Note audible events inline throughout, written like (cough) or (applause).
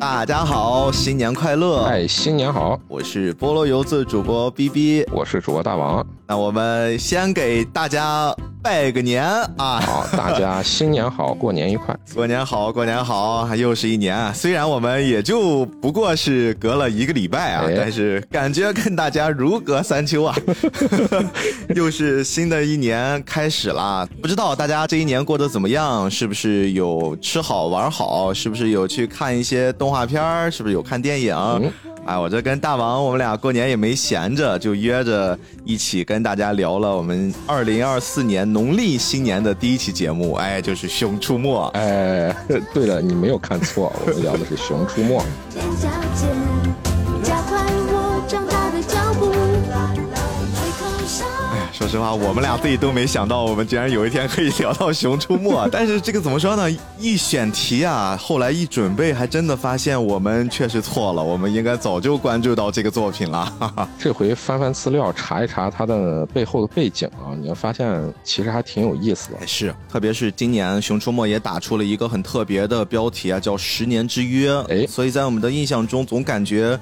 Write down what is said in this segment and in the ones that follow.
大家好，新年快乐！哎，新年好！我是菠萝油子主播 B B，我是主播大王。那我们先给大家拜个年啊！好，大家新年好，过年愉快！(laughs) 过年好，过年好！又是一年啊！虽然我们也就不过是隔了一个礼拜啊，但是感觉跟大家如隔三秋啊！(laughs) (laughs) 又是新的一年开始啦，不知道大家这一年过得怎么样？是不是有吃好玩好？是不是有去看一些动画片？是不是有看电影？哎，我这跟大王，我们俩过年也没闲着，就约着一起跟大家聊了我们二零二四年农历新年的第一期节目，哎，就是《熊出没》。哎，对了，你没有看错，我们聊的是《熊出没》。(laughs) 实话，我们俩自己都没想到，我们竟然有一天可以聊到《熊出没》。但是这个怎么说呢？一选题啊，后来一准备，还真的发现我们确实错了。我们应该早就关注到这个作品了。(laughs) 这回翻翻资料，查一查它的背后的背景啊，你会发现其实还挺有意思的。是，特别是今年《熊出没》也打出了一个很特别的标题啊，叫“十年之约”。哎，所以在我们的印象中，总感觉。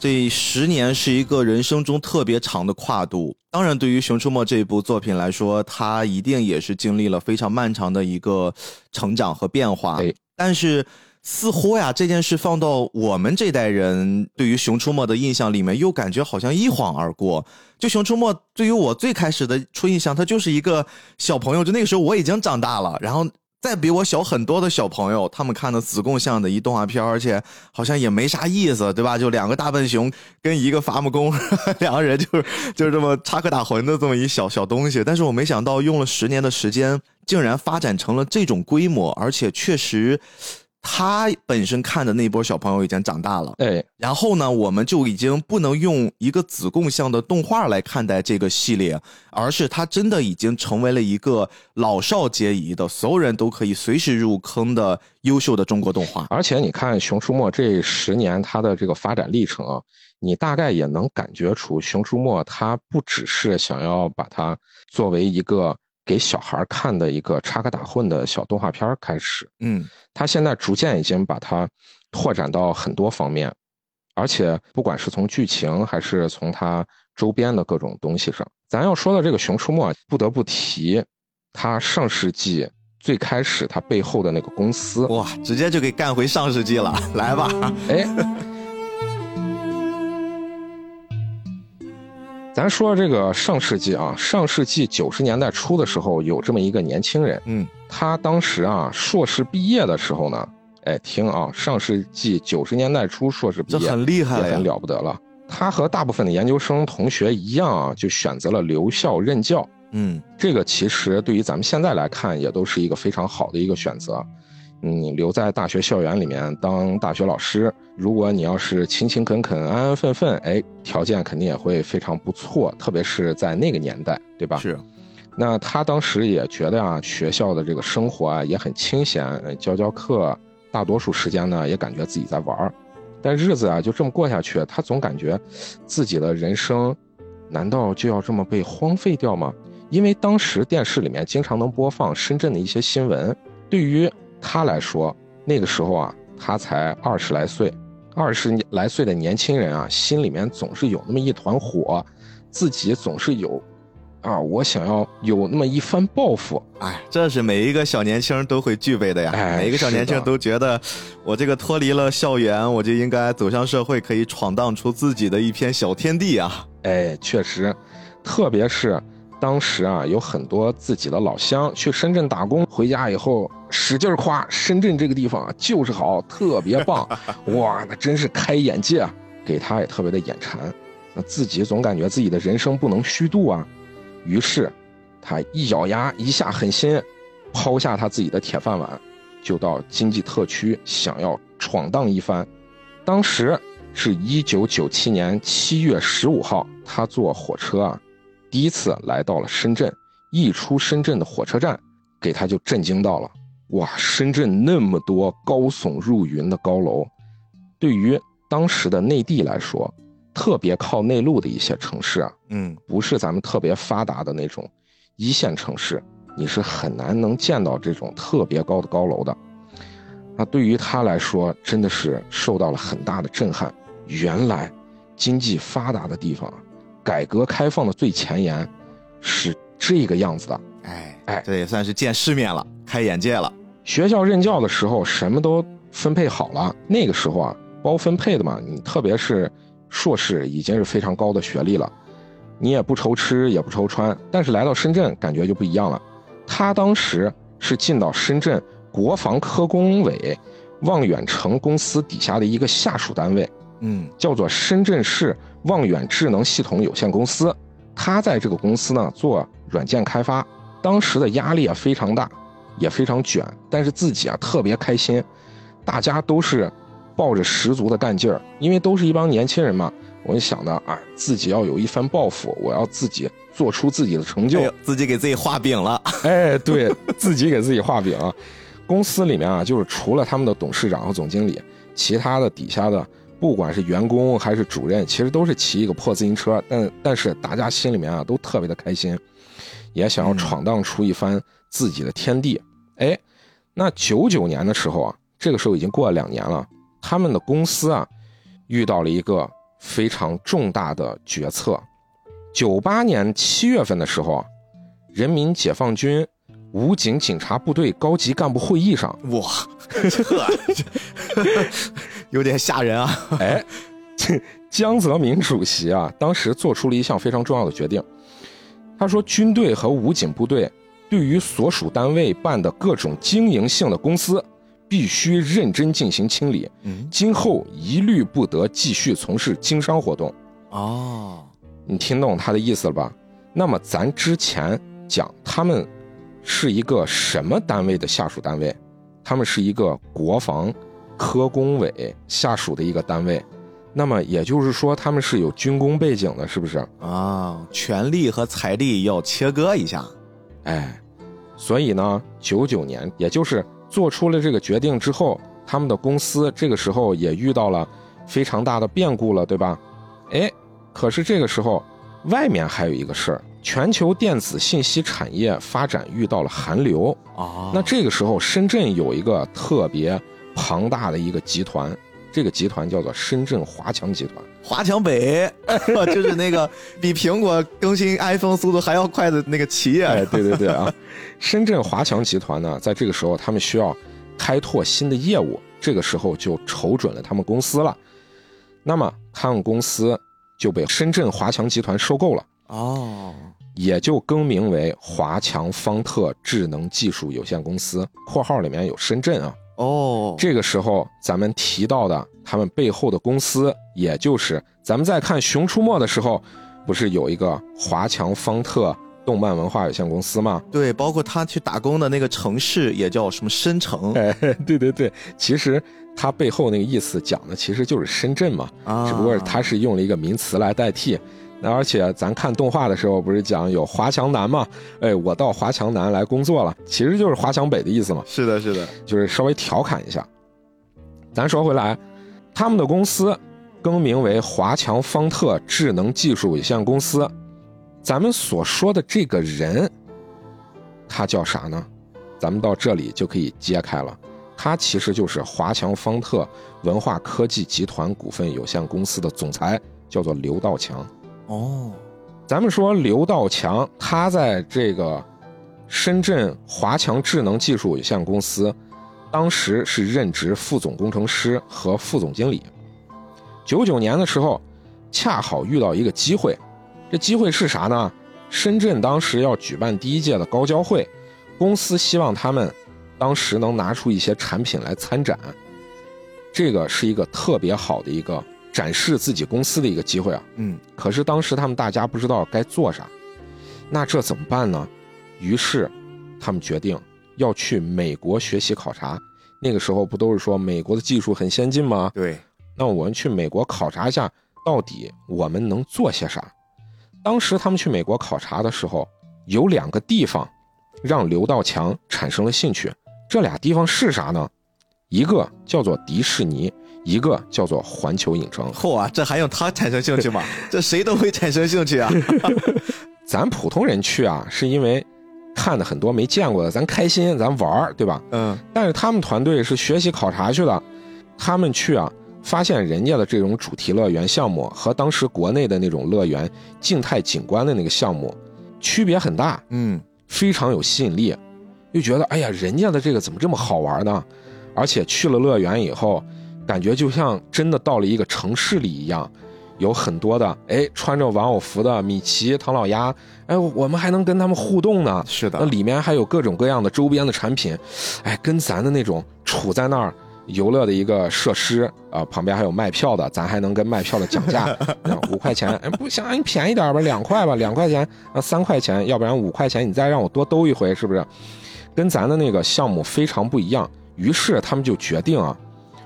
这十年是一个人生中特别长的跨度。当然，对于《熊出没》这一部作品来说，它一定也是经历了非常漫长的一个成长和变化。但是，似乎呀，这件事放到我们这代人对于《熊出没》的印象里面，又感觉好像一晃而过。就《熊出没》对于我最开始的初印象，它就是一个小朋友。就那个时候，我已经长大了，然后。再比我小很多的小朋友，他们看的子贡像的一动画片，而且好像也没啥意思，对吧？就两个大笨熊跟一个伐木工，(laughs) 两个人就是就是这么插科打诨的这么一小小东西。但是我没想到用了十年的时间，竟然发展成了这种规模，而且确实。他本身看的那波小朋友已经长大了，哎，然后呢，我们就已经不能用一个子贡像的动画来看待这个系列，而是它真的已经成为了一个老少皆宜的，所有人都可以随时入坑的优秀的中国动画。而且你看《熊出没》这十年它的这个发展历程啊，你大概也能感觉出《熊出没》它不只是想要把它作为一个。给小孩看的一个插科打诨的小动画片开始，嗯，他现在逐渐已经把它拓展到很多方面，而且不管是从剧情还是从它周边的各种东西上，咱要说的这个《熊出没》，不得不提它上世纪最开始它背后的那个公司，哇，直接就给干回上世纪了，来吧，哎。咱说这个上世纪啊，上世纪九十年代初的时候，有这么一个年轻人，嗯，他当时啊硕士毕业的时候呢，哎，听啊，上世纪九十年代初硕士毕业，这很厉害了，很了不得了。他和大部分的研究生同学一样啊，就选择了留校任教，嗯，这个其实对于咱们现在来看，也都是一个非常好的一个选择。你留在大学校园里面当大学老师，如果你要是勤勤恳恳、安安分分，哎，条件肯定也会非常不错。特别是在那个年代，对吧？是。那他当时也觉得啊，学校的这个生活啊也很清闲，教教课，大多数时间呢也感觉自己在玩儿。但日子啊就这么过下去，他总感觉自己的人生难道就要这么被荒废掉吗？因为当时电视里面经常能播放深圳的一些新闻，对于。他来说，那个时候啊，他才二十来岁，二十来岁的年轻人啊，心里面总是有那么一团火，自己总是有，啊，我想要有那么一番抱负。哎，这是每一个小年轻都会具备的呀。每一个小年轻都觉得，我这个脱离了校园，我就应该走向社会，可以闯荡出自己的一片小天地啊。哎，确实，特别是。当时啊，有很多自己的老乡去深圳打工，回家以后使劲夸深圳这个地方啊就是好，特别棒，(laughs) 哇，那真是开眼界啊，给他也特别的眼馋。那自己总感觉自己的人生不能虚度啊，于是他一咬牙，一下狠心，抛下他自己的铁饭碗，就到经济特区想要闯荡一番。当时是一九九七年七月十五号，他坐火车啊。第一次来到了深圳，一出深圳的火车站，给他就震惊到了。哇，深圳那么多高耸入云的高楼，对于当时的内地来说，特别靠内陆的一些城市啊，嗯，不是咱们特别发达的那种一线城市，你是很难能见到这种特别高的高楼的。那对于他来说，真的是受到了很大的震撼。原来，经济发达的地方，改革开放的最前沿，是这个样子的。哎哎，这也算是见世面了，开眼界了。学校任教的时候，什么都分配好了。那个时候啊，包分配的嘛，你特别是硕士，已经是非常高的学历了，你也不愁吃，也不愁穿。但是来到深圳，感觉就不一样了。他当时是进到深圳。国防科工委望远城公司底下的一个下属单位，嗯，叫做深圳市望远智能系统有限公司。他在这个公司呢做软件开发，当时的压力啊非常大，也非常卷，但是自己啊特别开心。大家都是抱着十足的干劲儿，因为都是一帮年轻人嘛。我就想着啊，自己要有一番抱负，我要自己做出自己的成就，自己给自己画饼了。哎，对 (laughs) 自己给自己画饼。公司里面啊，就是除了他们的董事长和总经理，其他的底下的，不管是员工还是主任，其实都是骑一个破自行车，但但是大家心里面啊，都特别的开心，也想要闯荡出一番自己的天地。哎，那九九年的时候啊，这个时候已经过了两年了，他们的公司啊，遇到了一个非常重大的决策。九八年七月份的时候啊，人民解放军。武警警察部队高级干部会议上，哇，这 (laughs) 有点吓人啊！哎，江泽民主席啊，当时做出了一项非常重要的决定。他说，军队和武警部队对于所属单位办的各种经营性的公司，必须认真进行清理，今后一律不得继续从事经商活动。哦，你听懂他的意思了吧？那么咱之前讲他们。是一个什么单位的下属单位？他们是一个国防科工委下属的一个单位，那么也就是说他们是有军工背景的，是不是啊？权力和财力要切割一下，哎，所以呢，九九年，也就是做出了这个决定之后，他们的公司这个时候也遇到了非常大的变故了，对吧？哎，可是这个时候外面还有一个事儿。全球电子信息产业发展遇到了寒流啊，那这个时候深圳有一个特别庞大的一个集团，这个集团叫做深圳华强集团。华强北，(laughs) 就是那个比苹果更新 iPhone 速度还要快的那个企业。哎，对对对啊，(laughs) 深圳华强集团呢，在这个时候他们需要开拓新的业务，这个时候就瞅准了他们公司了，那么他们公司就被深圳华强集团收购了。哦。也就更名为华强方特智能技术有限公司（括号里面有深圳啊）。哦，这个时候咱们提到的他们背后的公司，也就是咱们在看《熊出没》的时候，不是有一个华强方特动漫文化有限公司吗？对，包括他去打工的那个城市也叫什么深城？(laughs) 哎，对对对，其实他背后那个意思讲的其实就是深圳嘛，只不过他是用了一个名词来代替。那而且咱看动画的时候，不是讲有华强南吗？哎，我到华强南来工作了，其实就是华强北的意思嘛。是的，是的，就是稍微调侃一下。咱说回来，他们的公司更名为华强方特智能技术有限公司。咱们所说的这个人，他叫啥呢？咱们到这里就可以揭开了，他其实就是华强方特文化科技集团股份有限公司的总裁，叫做刘道强。哦，咱们说刘道强，他在这个深圳华强智能技术有限公司，当时是任职副总工程师和副总经理。九九年的时候，恰好遇到一个机会，这机会是啥呢？深圳当时要举办第一届的高交会，公司希望他们当时能拿出一些产品来参展，这个是一个特别好的一个。展示自己公司的一个机会啊，嗯，可是当时他们大家不知道该做啥，那这怎么办呢？于是，他们决定要去美国学习考察。那个时候不都是说美国的技术很先进吗？对，那我们去美国考察一下，到底我们能做些啥？当时他们去美国考察的时候，有两个地方让刘道强产生了兴趣。这俩地方是啥呢？一个叫做迪士尼。一个叫做环球影城，嚯啊，这还用他产生兴趣吗？(laughs) 这谁都会产生兴趣啊。(laughs) 咱普通人去啊，是因为看的很多没见过的，咱开心，咱玩儿，对吧？嗯。但是他们团队是学习考察去的，他们去啊，发现人家的这种主题乐园项目和当时国内的那种乐园静态景观的那个项目区别很大，嗯，非常有吸引力，又觉得哎呀，人家的这个怎么这么好玩呢？而且去了乐园以后，感觉就像真的到了一个城市里一样。有很多的哎，穿着玩偶服的米奇、唐老鸭，哎，我们还能跟他们互动呢。是的，那里面还有各种各样的周边的产品，哎，跟咱的那种处在那儿游乐的一个设施啊，旁边还有卖票的，咱还能跟卖票的讲价，(laughs) 五块钱，哎，不行，你便宜点吧，两块吧，两块钱啊，三块钱，要不然五块钱，你再让我多兜一回，是不是？跟咱的那个项目非常不一样。于是他们就决定啊，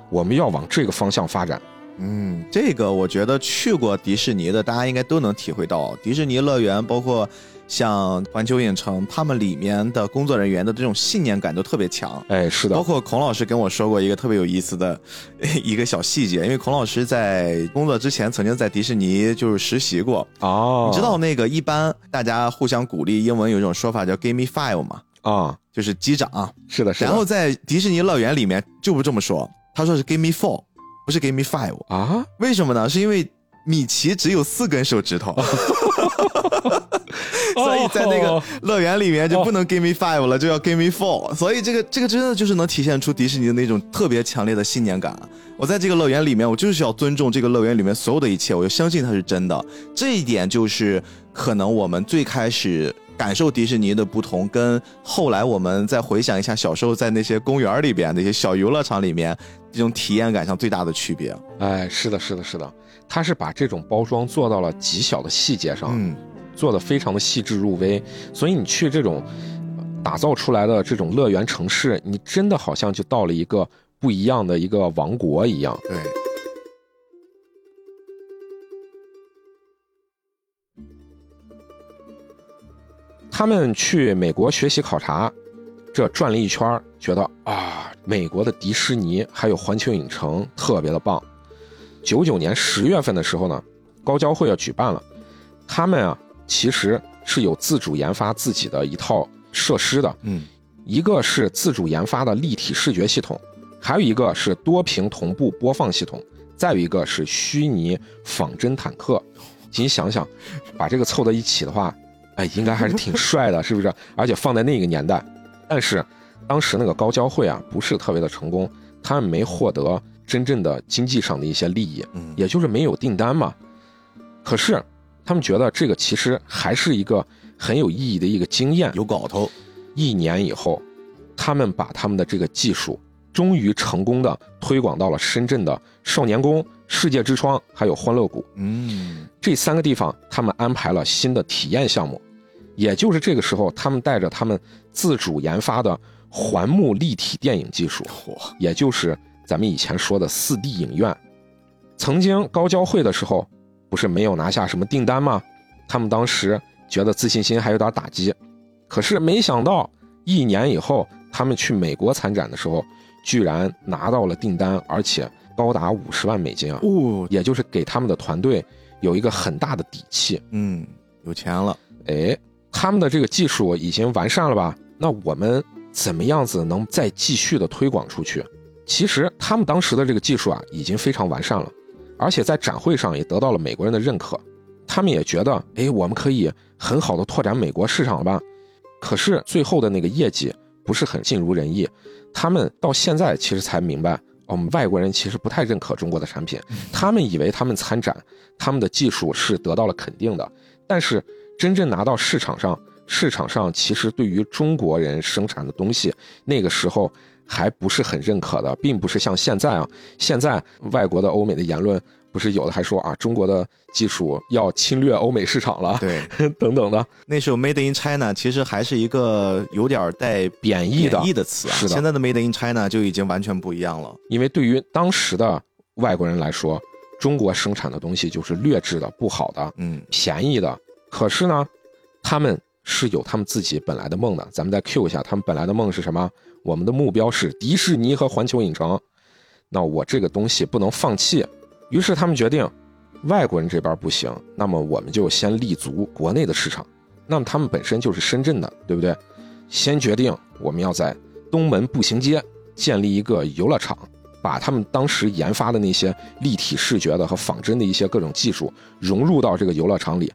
我们要往这个方向发展。嗯，这个我觉得去过迪士尼的，大家应该都能体会到，迪士尼乐园包括像环球影城，他们里面的工作人员的这种信念感都特别强。哎，是的。包括孔老师跟我说过一个特别有意思的一个小细节，因为孔老师在工作之前曾经在迪士尼就是实习过。哦。你知道那个一般大家互相鼓励，英文有一种说法叫 “Give me five” 吗？啊，就是击掌。是的，是的。然后在迪士尼乐园里面就不这么说，他说是 “Give me four”。不是 give me five 啊？为什么呢？是因为米奇只有四根手指头，(laughs) 所以在那个乐园里面就不能 give me five 了，就要 give me four。所以这个这个真的就是能体现出迪士尼的那种特别强烈的信念感。我在这个乐园里面，我就是要尊重这个乐园里面所有的一切，我就相信它是真的。这一点就是可能我们最开始。感受迪士尼的不同，跟后来我们再回想一下小时候在那些公园里边那些小游乐场里面这种体验感上最大的区别。哎，是的，是的，是的，他是把这种包装做到了极小的细节上，嗯，做的非常的细致入微。所以你去这种打造出来的这种乐园城市，你真的好像就到了一个不一样的一个王国一样。对。他们去美国学习考察，这转了一圈，觉得啊，美国的迪士尼还有环球影城特别的棒。九九年十月份的时候呢，高交会要举办了，他们啊其实是有自主研发自己的一套设施的，嗯，一个是自主研发的立体视觉系统，还有一个是多屏同步播放系统，再有一个是虚拟仿真坦克。你想想，把这个凑在一起的话。哎，应该还是挺帅的，是不是？而且放在那个年代，但是当时那个高交会啊，不是特别的成功，他们没获得真正的经济上的一些利益，嗯，也就是没有订单嘛。可是他们觉得这个其实还是一个很有意义的一个经验，有搞头。一年以后，他们把他们的这个技术终于成功的推广到了深圳的少年宫。世界之窗还有欢乐谷，嗯，这三个地方他们安排了新的体验项目，也就是这个时候，他们带着他们自主研发的环幕立体电影技术，也就是咱们以前说的四 D 影院。曾经高交会的时候，不是没有拿下什么订单吗？他们当时觉得自信心还有点打击，可是没想到一年以后，他们去美国参展的时候，居然拿到了订单，而且。高达五十万美金啊！哦，也就是给他们的团队有一个很大的底气。嗯，有钱了。哎，他们的这个技术已经完善了吧？那我们怎么样子能再继续的推广出去？其实他们当时的这个技术啊，已经非常完善了，而且在展会上也得到了美国人的认可。他们也觉得，哎，我们可以很好的拓展美国市场了吧？可是最后的那个业绩不是很尽如人意。他们到现在其实才明白。我们外国人其实不太认可中国的产品，他们以为他们参展，他们的技术是得到了肯定的，但是真正拿到市场上，市场上其实对于中国人生产的东西，那个时候还不是很认可的，并不是像现在啊，现在外国的欧美的言论。不是有的还说啊，中国的技术要侵略欧美市场了，对，(laughs) 等等的。那时候 Made in China 其实还是一个有点带贬义的贬义的词啊。现在的 Made in China 就已经完全不一样了。因为对于当时的外国人来说，中国生产的东西就是劣质的、不好的、嗯，便宜的。可是呢，他们是有他们自己本来的梦的。咱们再 Q 一下，他们本来的梦是什么？我们的目标是迪士尼和环球影城。那我这个东西不能放弃。于是他们决定，外国人这边不行，那么我们就先立足国内的市场。那么他们本身就是深圳的，对不对？先决定我们要在东门步行街建立一个游乐场，把他们当时研发的那些立体视觉的和仿真的一些各种技术融入到这个游乐场里，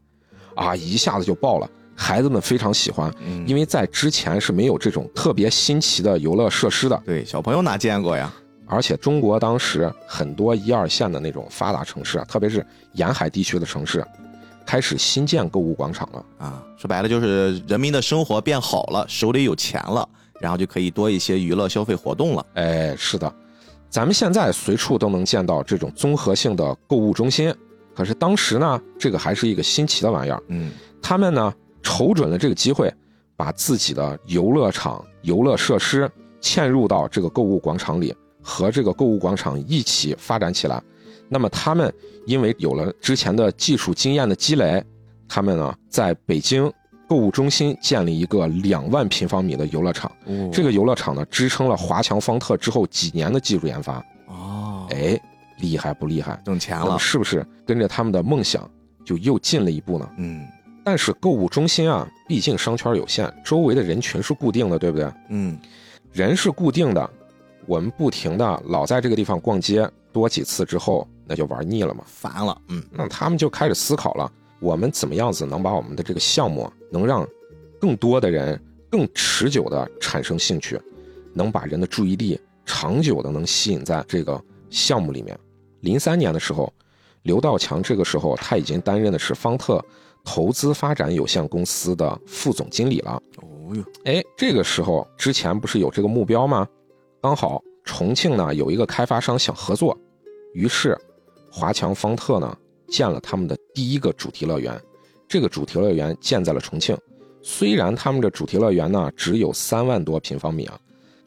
啊，一下子就爆了。孩子们非常喜欢，因为在之前是没有这种特别新奇的游乐设施的。对，小朋友哪见过呀？而且中国当时很多一二线的那种发达城市，特别是沿海地区的城市，开始新建购物广场了。啊，说白了就是人民的生活变好了，手里有钱了，然后就可以多一些娱乐消费活动了。哎，是的，咱们现在随处都能见到这种综合性的购物中心，可是当时呢，这个还是一个新奇的玩意儿。嗯，他们呢。瞅准了这个机会，把自己的游乐场、游乐设施嵌入到这个购物广场里，和这个购物广场一起发展起来。那么，他们因为有了之前的技术经验的积累，他们呢，在北京购物中心建立一个两万平方米的游乐场。这个游乐场呢，支撑了华强方特之后几年的技术研发。哦，哎，厉害不厉害？挣钱了，是不是跟着他们的梦想就又进了一步呢？嗯。但是购物中心啊，毕竟商圈有限，周围的人群是固定的，对不对？嗯，人是固定的，我们不停的老在这个地方逛街，多几次之后，那就玩腻了嘛，烦了。嗯，那他们就开始思考了，我们怎么样子能把我们的这个项目能让更多的人更持久的产生兴趣，能把人的注意力长久的能吸引在这个项目里面。零三年的时候，刘道强这个时候他已经担任的是方特。投资发展有限公司的副总经理了。哦哟，哎，这个时候之前不是有这个目标吗？刚好重庆呢有一个开发商想合作，于是华强方特呢建了他们的第一个主题乐园。这个主题乐园建在了重庆。虽然他们的主题乐园呢只有三万多平方米啊，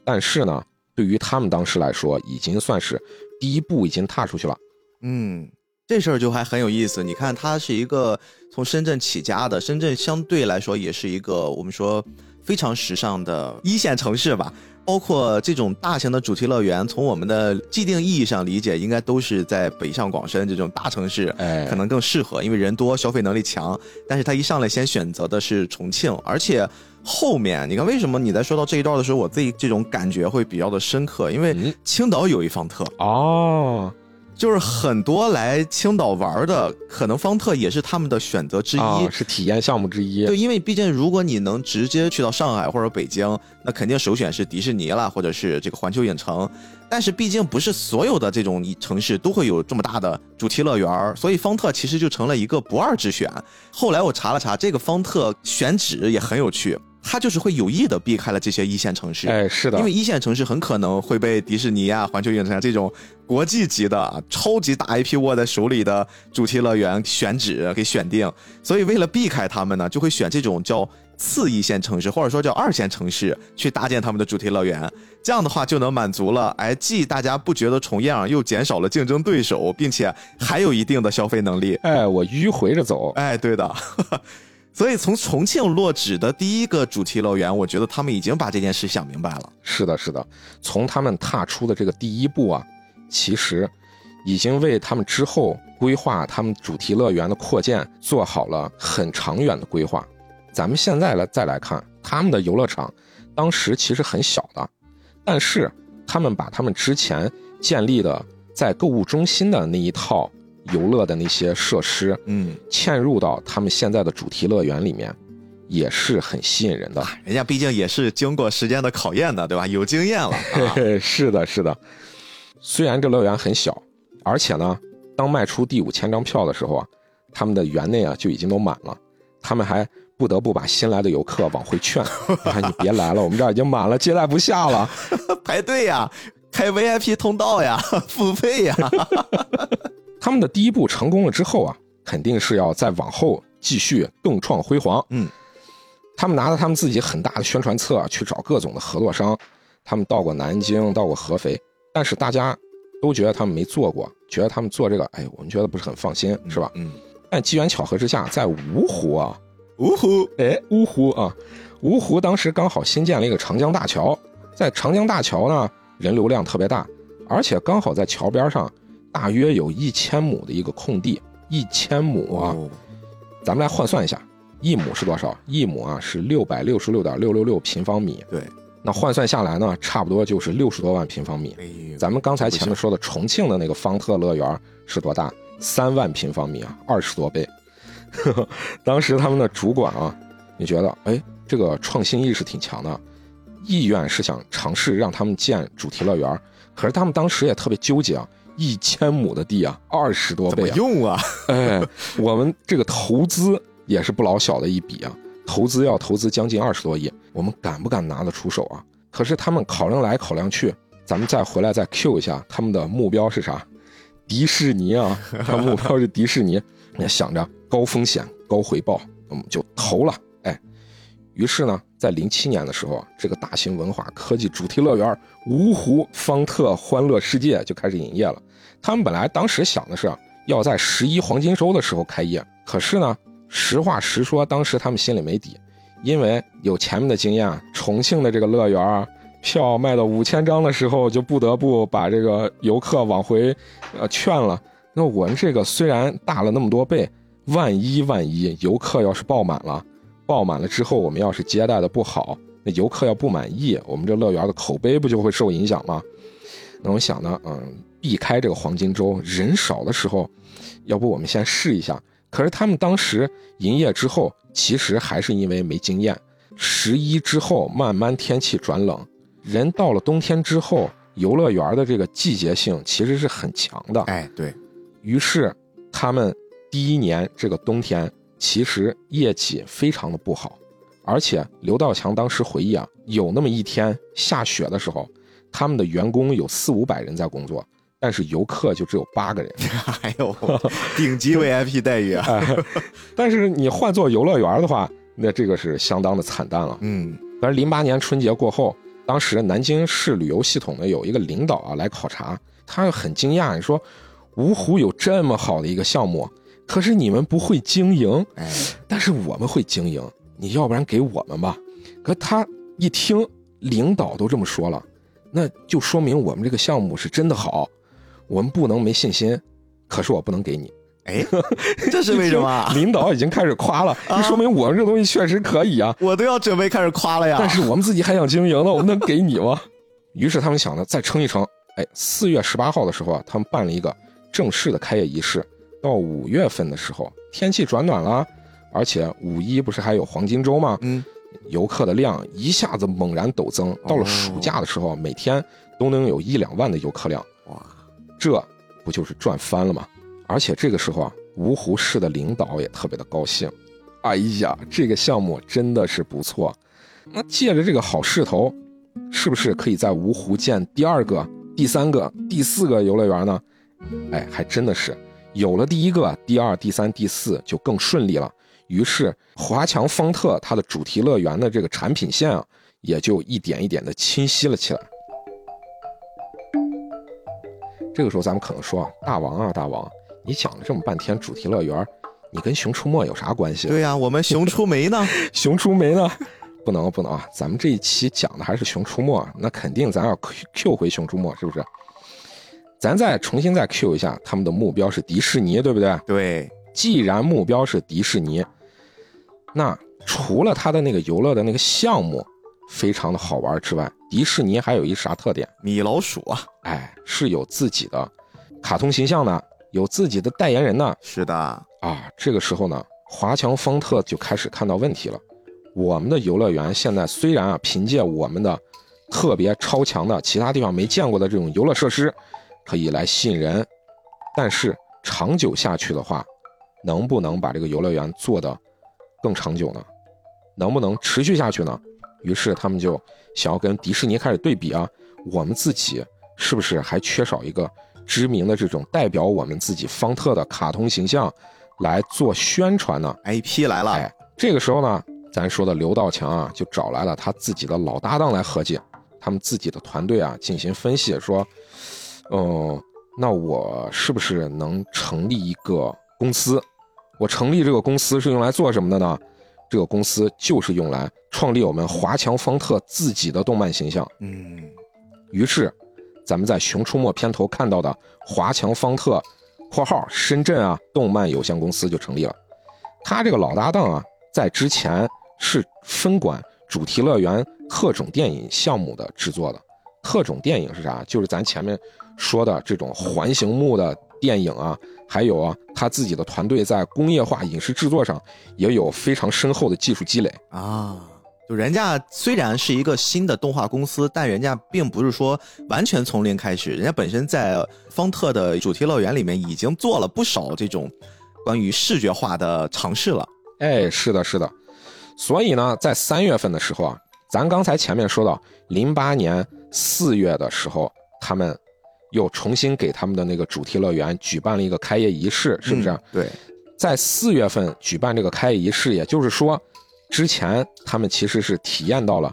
但是呢对于他们当时来说，已经算是第一步已经踏出去了。嗯。这事儿就还很有意思。你看，它是一个从深圳起家的，深圳相对来说也是一个我们说非常时尚的一线城市吧。包括这种大型的主题乐园，从我们的既定意义上理解，应该都是在北上广深这种大城市，哎，可能更适合，因为人多，消费能力强。但是他一上来先选择的是重庆，而且后面你看，为什么你在说到这一段的时候，我自己这种感觉会比较的深刻？因为青岛有一方特哦。就是很多来青岛玩的，可能方特也是他们的选择之一，是体验项目之一。对，因为毕竟如果你能直接去到上海或者北京，那肯定首选是迪士尼啦，或者是这个环球影城。但是毕竟不是所有的这种城市都会有这么大的主题乐园，所以方特其实就成了一个不二之选。后来我查了查，这个方特选址也很有趣。他就是会有意的避开了这些一线城市，哎，是的，因为一线城市很可能会被迪士尼啊、环球影城啊这种国际级的超级大 IP 握在手里的主题乐园选址给选定，所以为了避开他们呢，就会选这种叫次一线城市或者说叫二线城市去搭建他们的主题乐园，这样的话就能满足了，哎，既大家不觉得重样，又减少了竞争对手，并且还有一定的消费能力，哎，我迂回着走，哎，对的。(laughs) 所以，从重庆落址的第一个主题乐园，我觉得他们已经把这件事想明白了。是的，是的，从他们踏出的这个第一步啊，其实已经为他们之后规划他们主题乐园的扩建做好了很长远的规划。咱们现在来再来看他们的游乐场，当时其实很小的，但是他们把他们之前建立的在购物中心的那一套。游乐的那些设施，嗯，嵌入到他们现在的主题乐园里面，也是很吸引人的。人家毕竟也是经过时间的考验的，对吧？有经验了。(laughs) 是的，是的。虽然这乐园很小，而且呢，当卖出第五千张票的时候啊，他们的园内啊就已经都满了。他们还不得不把新来的游客往回劝：(laughs) “你别来了，我们这儿已经满了，接待不下了，(laughs) 排队呀，开 VIP 通道呀，付费呀。”他们的第一步成功了之后啊，肯定是要再往后继续更创辉煌。嗯，他们拿着他们自己很大的宣传册去找各种的合作商，他们到过南京，到过合肥，但是大家都觉得他们没做过，觉得他们做这个，哎，我们觉得不是很放心，是吧？嗯。但机缘巧合之下，在芜湖啊，芜湖，哎，芜湖啊，芜湖当时刚好新建了一个长江大桥，在长江大桥呢，人流量特别大，而且刚好在桥边上。大约有一千亩的一个空地，一千亩啊，咱们来换算一下，一亩是多少？一亩啊是六百六十六点六六六平方米。对，那换算下来呢，差不多就是六十多万平方米。咱们刚才前面说的重庆的那个方特乐园是多大？三万平方米啊，二十多倍。(laughs) 当时他们的主管啊，你觉得，哎，这个创新意识挺强的，意愿是想尝试让他们建主题乐园。可是他们当时也特别纠结啊，一千亩的地啊，二十多倍，怎么用啊？哎，我们这个投资也是不老小的一笔啊，投资要投资将近二十多亿，我们敢不敢拿得出手啊？可是他们考量来考量去，咱们再回来再 Q 一下，他们的目标是啥？迪士尼啊，他目标是迪士尼，也想着高风险高回报，我们就投了。哎，于是呢，在零七年的时候啊，这个大型文化科技主题乐园芜湖方特欢乐世界就开始营业了。他们本来当时想的是要在十一黄金周的时候开业，可是呢，实话实说，当时他们心里没底，因为有前面的经验，重庆的这个乐园啊。票卖到五千张的时候，就不得不把这个游客往回，呃，劝了。那我们这个虽然大了那么多倍，万一万一游客要是爆满了，爆满了之后，我们要是接待的不好，那游客要不满意，我们这乐园的口碑不就会受影响吗？那我想呢，嗯，避开这个黄金周人少的时候，要不我们先试一下。可是他们当时营业之后，其实还是因为没经验。十一之后，慢慢天气转冷。人到了冬天之后，游乐园的这个季节性其实是很强的。哎，对于是，他们第一年这个冬天其实业绩非常的不好，而且刘道强当时回忆啊，有那么一天下雪的时候，他们的员工有四五百人在工作，但是游客就只有八个人。(laughs) 还有顶级 VIP 待遇啊！但是你换做游乐园的话，那这个是相当的惨淡了。嗯，但是零八年春节过后。当时南京市旅游系统呢有一个领导啊来考察，他很惊讶，你说芜湖有这么好的一个项目，可是你们不会经营，哎，但是我们会经营，你要不然给我们吧？可他一听领导都这么说了，那就说明我们这个项目是真的好，我们不能没信心，可是我不能给你。哎，这是 (laughs) 为什么？领导已经开始夸了，这说明我们这东西确实可以啊！我都要准备开始夸了呀。但是我们自己还想经营呢，我们能给你吗？于是他们想着再撑一撑。哎，四月十八号的时候啊，他们办了一个正式的开业仪式。到五月份的时候，天气转暖了，而且五一不是还有黄金周吗？嗯，游客的量一下子猛然陡增。到了暑假的时候，每天都能有一两万的游客量。哇，这不就是赚翻了吗？而且这个时候啊，芜湖市的领导也特别的高兴。哎呀，这个项目真的是不错。那借着这个好势头，是不是可以在芜湖建第二个、第三个、第四个游乐园呢？哎，还真的是有了第一个、第二、第三、第四就更顺利了。于是华强方特它的主题乐园的这个产品线啊，也就一点一点的清晰了起来。这个时候咱们可能说，大王啊，大王。你讲了这么半天主题乐园，你跟《熊出没》有啥关系？对呀，我们《熊出没》呢？(laughs) 熊出没呢？不能不能啊！咱们这一期讲的还是《熊出没》，那肯定咱要 Q 回《熊出没》，是不是？咱再重新再 Q 一下，他们的目标是迪士尼，对不对？对。既然目标是迪士尼，那除了它的那个游乐的那个项目非常的好玩之外，迪士尼还有一啥特点？米老鼠啊！哎，是有自己的卡通形象的。有自己的代言人呢？是的啊，这个时候呢，华强方特就开始看到问题了。我们的游乐园现在虽然啊，凭借我们的特别超强的、其他地方没见过的这种游乐设施，可以来吸引人，但是长久下去的话，能不能把这个游乐园做得更长久呢？能不能持续下去呢？于是他们就想要跟迪士尼开始对比啊，我们自己是不是还缺少一个？知名的这种代表我们自己方特的卡通形象来做宣传呢，IP 来了。哎，这个时候呢，咱说的刘道强啊，就找来了他自己的老搭档来合计，他们自己的团队啊进行分析，说，嗯，那我是不是能成立一个公司？我成立这个公司是用来做什么的呢？这个公司就是用来创立我们华强方特自己的动漫形象。嗯，于是。咱们在《熊出没》片头看到的华强方特（括号深圳啊）动漫有限公司就成立了。他这个老搭档啊，在之前是分管主题乐园特种电影项目的制作的。特种电影是啥？就是咱前面说的这种环形幕的电影啊，还有啊，他自己的团队在工业化影视制作上也有非常深厚的技术积累啊。就人家虽然是一个新的动画公司，但人家并不是说完全从零开始，人家本身在方特的主题乐园里面已经做了不少这种关于视觉化的尝试了。哎，是的，是的。所以呢，在三月份的时候啊，咱刚才前面说到，零八年四月的时候，他们又重新给他们的那个主题乐园举办了一个开业仪式，是不是？对，在四月份举办这个开业仪式，也就是说。之前他们其实是体验到了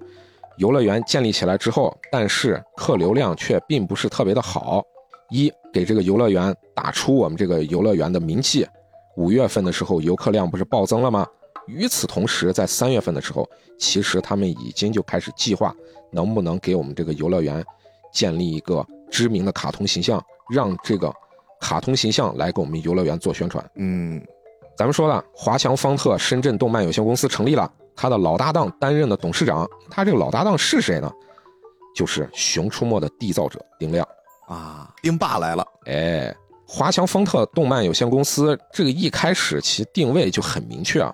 游乐园建立起来之后，但是客流量却并不是特别的好。一给这个游乐园打出我们这个游乐园的名气。五月份的时候，游客量不是暴增了吗？与此同时，在三月份的时候，其实他们已经就开始计划能不能给我们这个游乐园建立一个知名的卡通形象，让这个卡通形象来给我们游乐园做宣传。嗯。咱们说了，华强方特深圳动漫有限公司成立了，他的老搭档担任的董事长。他这个老搭档是谁呢？就是《熊出没》的缔造者丁亮啊，丁爸来了。哎，华强方特动漫有限公司这个一开始其定位就很明确啊，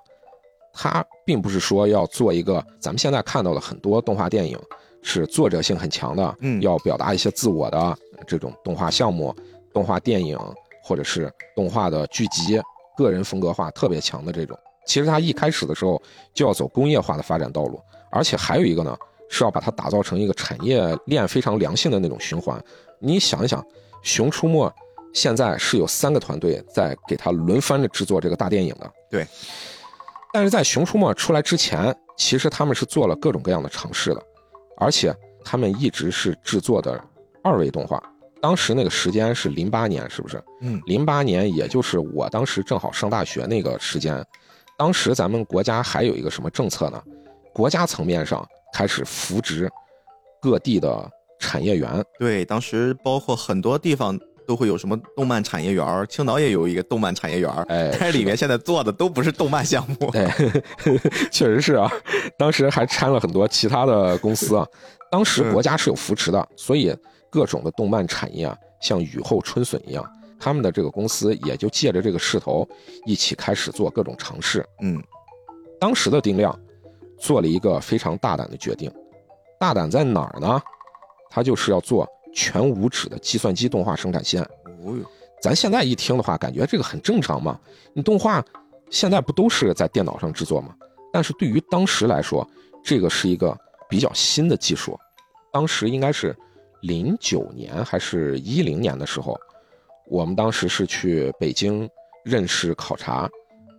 他并不是说要做一个咱们现在看到的很多动画电影是作者性很强的，嗯，要表达一些自我的这种动画项目、动画电影或者是动画的剧集。个人风格化特别强的这种，其实它一开始的时候就要走工业化的发展道路，而且还有一个呢，是要把它打造成一个产业链非常良性的那种循环。你想一想，《熊出没》现在是有三个团队在给他轮番的制作这个大电影的，对。但是在《熊出没》出来之前，其实他们是做了各种各样的尝试的，而且他们一直是制作的二维动画。当时那个时间是零八年，是不是？嗯，零八年也就是我当时正好上大学那个时间。当时咱们国家还有一个什么政策呢？国家层面上开始扶植各地的产业园。对，当时包括很多地方都会有什么动漫产业园，青岛也有一个动漫产业园。哎，但是里面现在做的都不是动漫项目。对，确实是啊。当时还掺了很多其他的公司啊。当时国家是有扶持的，所以。各种的动漫产业啊，像雨后春笋一样，他们的这个公司也就借着这个势头，一起开始做各种尝试。嗯，当时的丁亮做了一个非常大胆的决定，大胆在哪儿呢？他就是要做全无纸的计算机动画生产线。哦哟，咱现在一听的话，感觉这个很正常嘛。你动画现在不都是在电脑上制作吗？但是对于当时来说，这个是一个比较新的技术。当时应该是。零九年还是一零年的时候，我们当时是去北京认识考察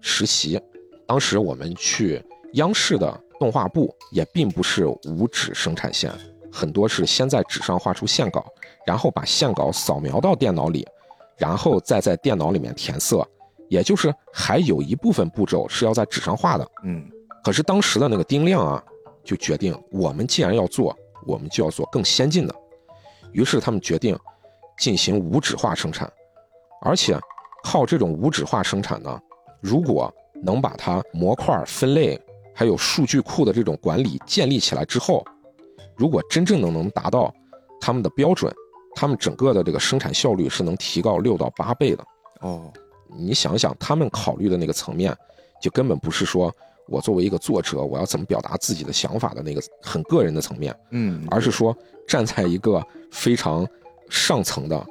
实习。当时我们去央视的动画部，也并不是无纸生产线，很多是先在纸上画出线稿，然后把线稿扫描到电脑里，然后再在电脑里面填色，也就是还有一部分步骤是要在纸上画的。嗯，可是当时的那个丁亮啊，就决定我们既然要做，我们就要做更先进的。于是他们决定进行无纸化生产，而且靠这种无纸化生产呢，如果能把它模块分类，还有数据库的这种管理建立起来之后，如果真正的能达到他们的标准，他们整个的这个生产效率是能提高六到八倍的。哦，你想想，他们考虑的那个层面，就根本不是说我作为一个作者，我要怎么表达自己的想法的那个很个人的层面，嗯，而是说站在一个。非常上层的，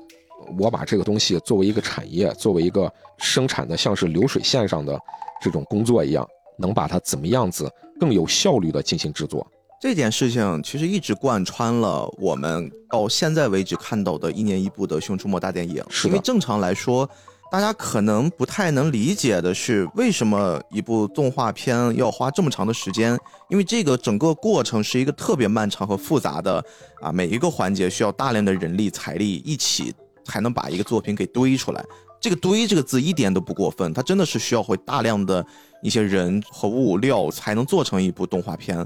我把这个东西作为一个产业，作为一个生产的像是流水线上的这种工作一样，能把它怎么样子更有效率的进行制作。这件事情其实一直贯穿了我们到现在为止看到的一年一部的《熊出没大电影》，因为正常来说。大家可能不太能理解的是，为什么一部动画片要花这么长的时间？因为这个整个过程是一个特别漫长和复杂的啊，每一个环节需要大量的人力财力一起才能把一个作品给堆出来。这个“堆”这个字一点都不过分，它真的是需要会大量的一些人和物料才能做成一部动画片。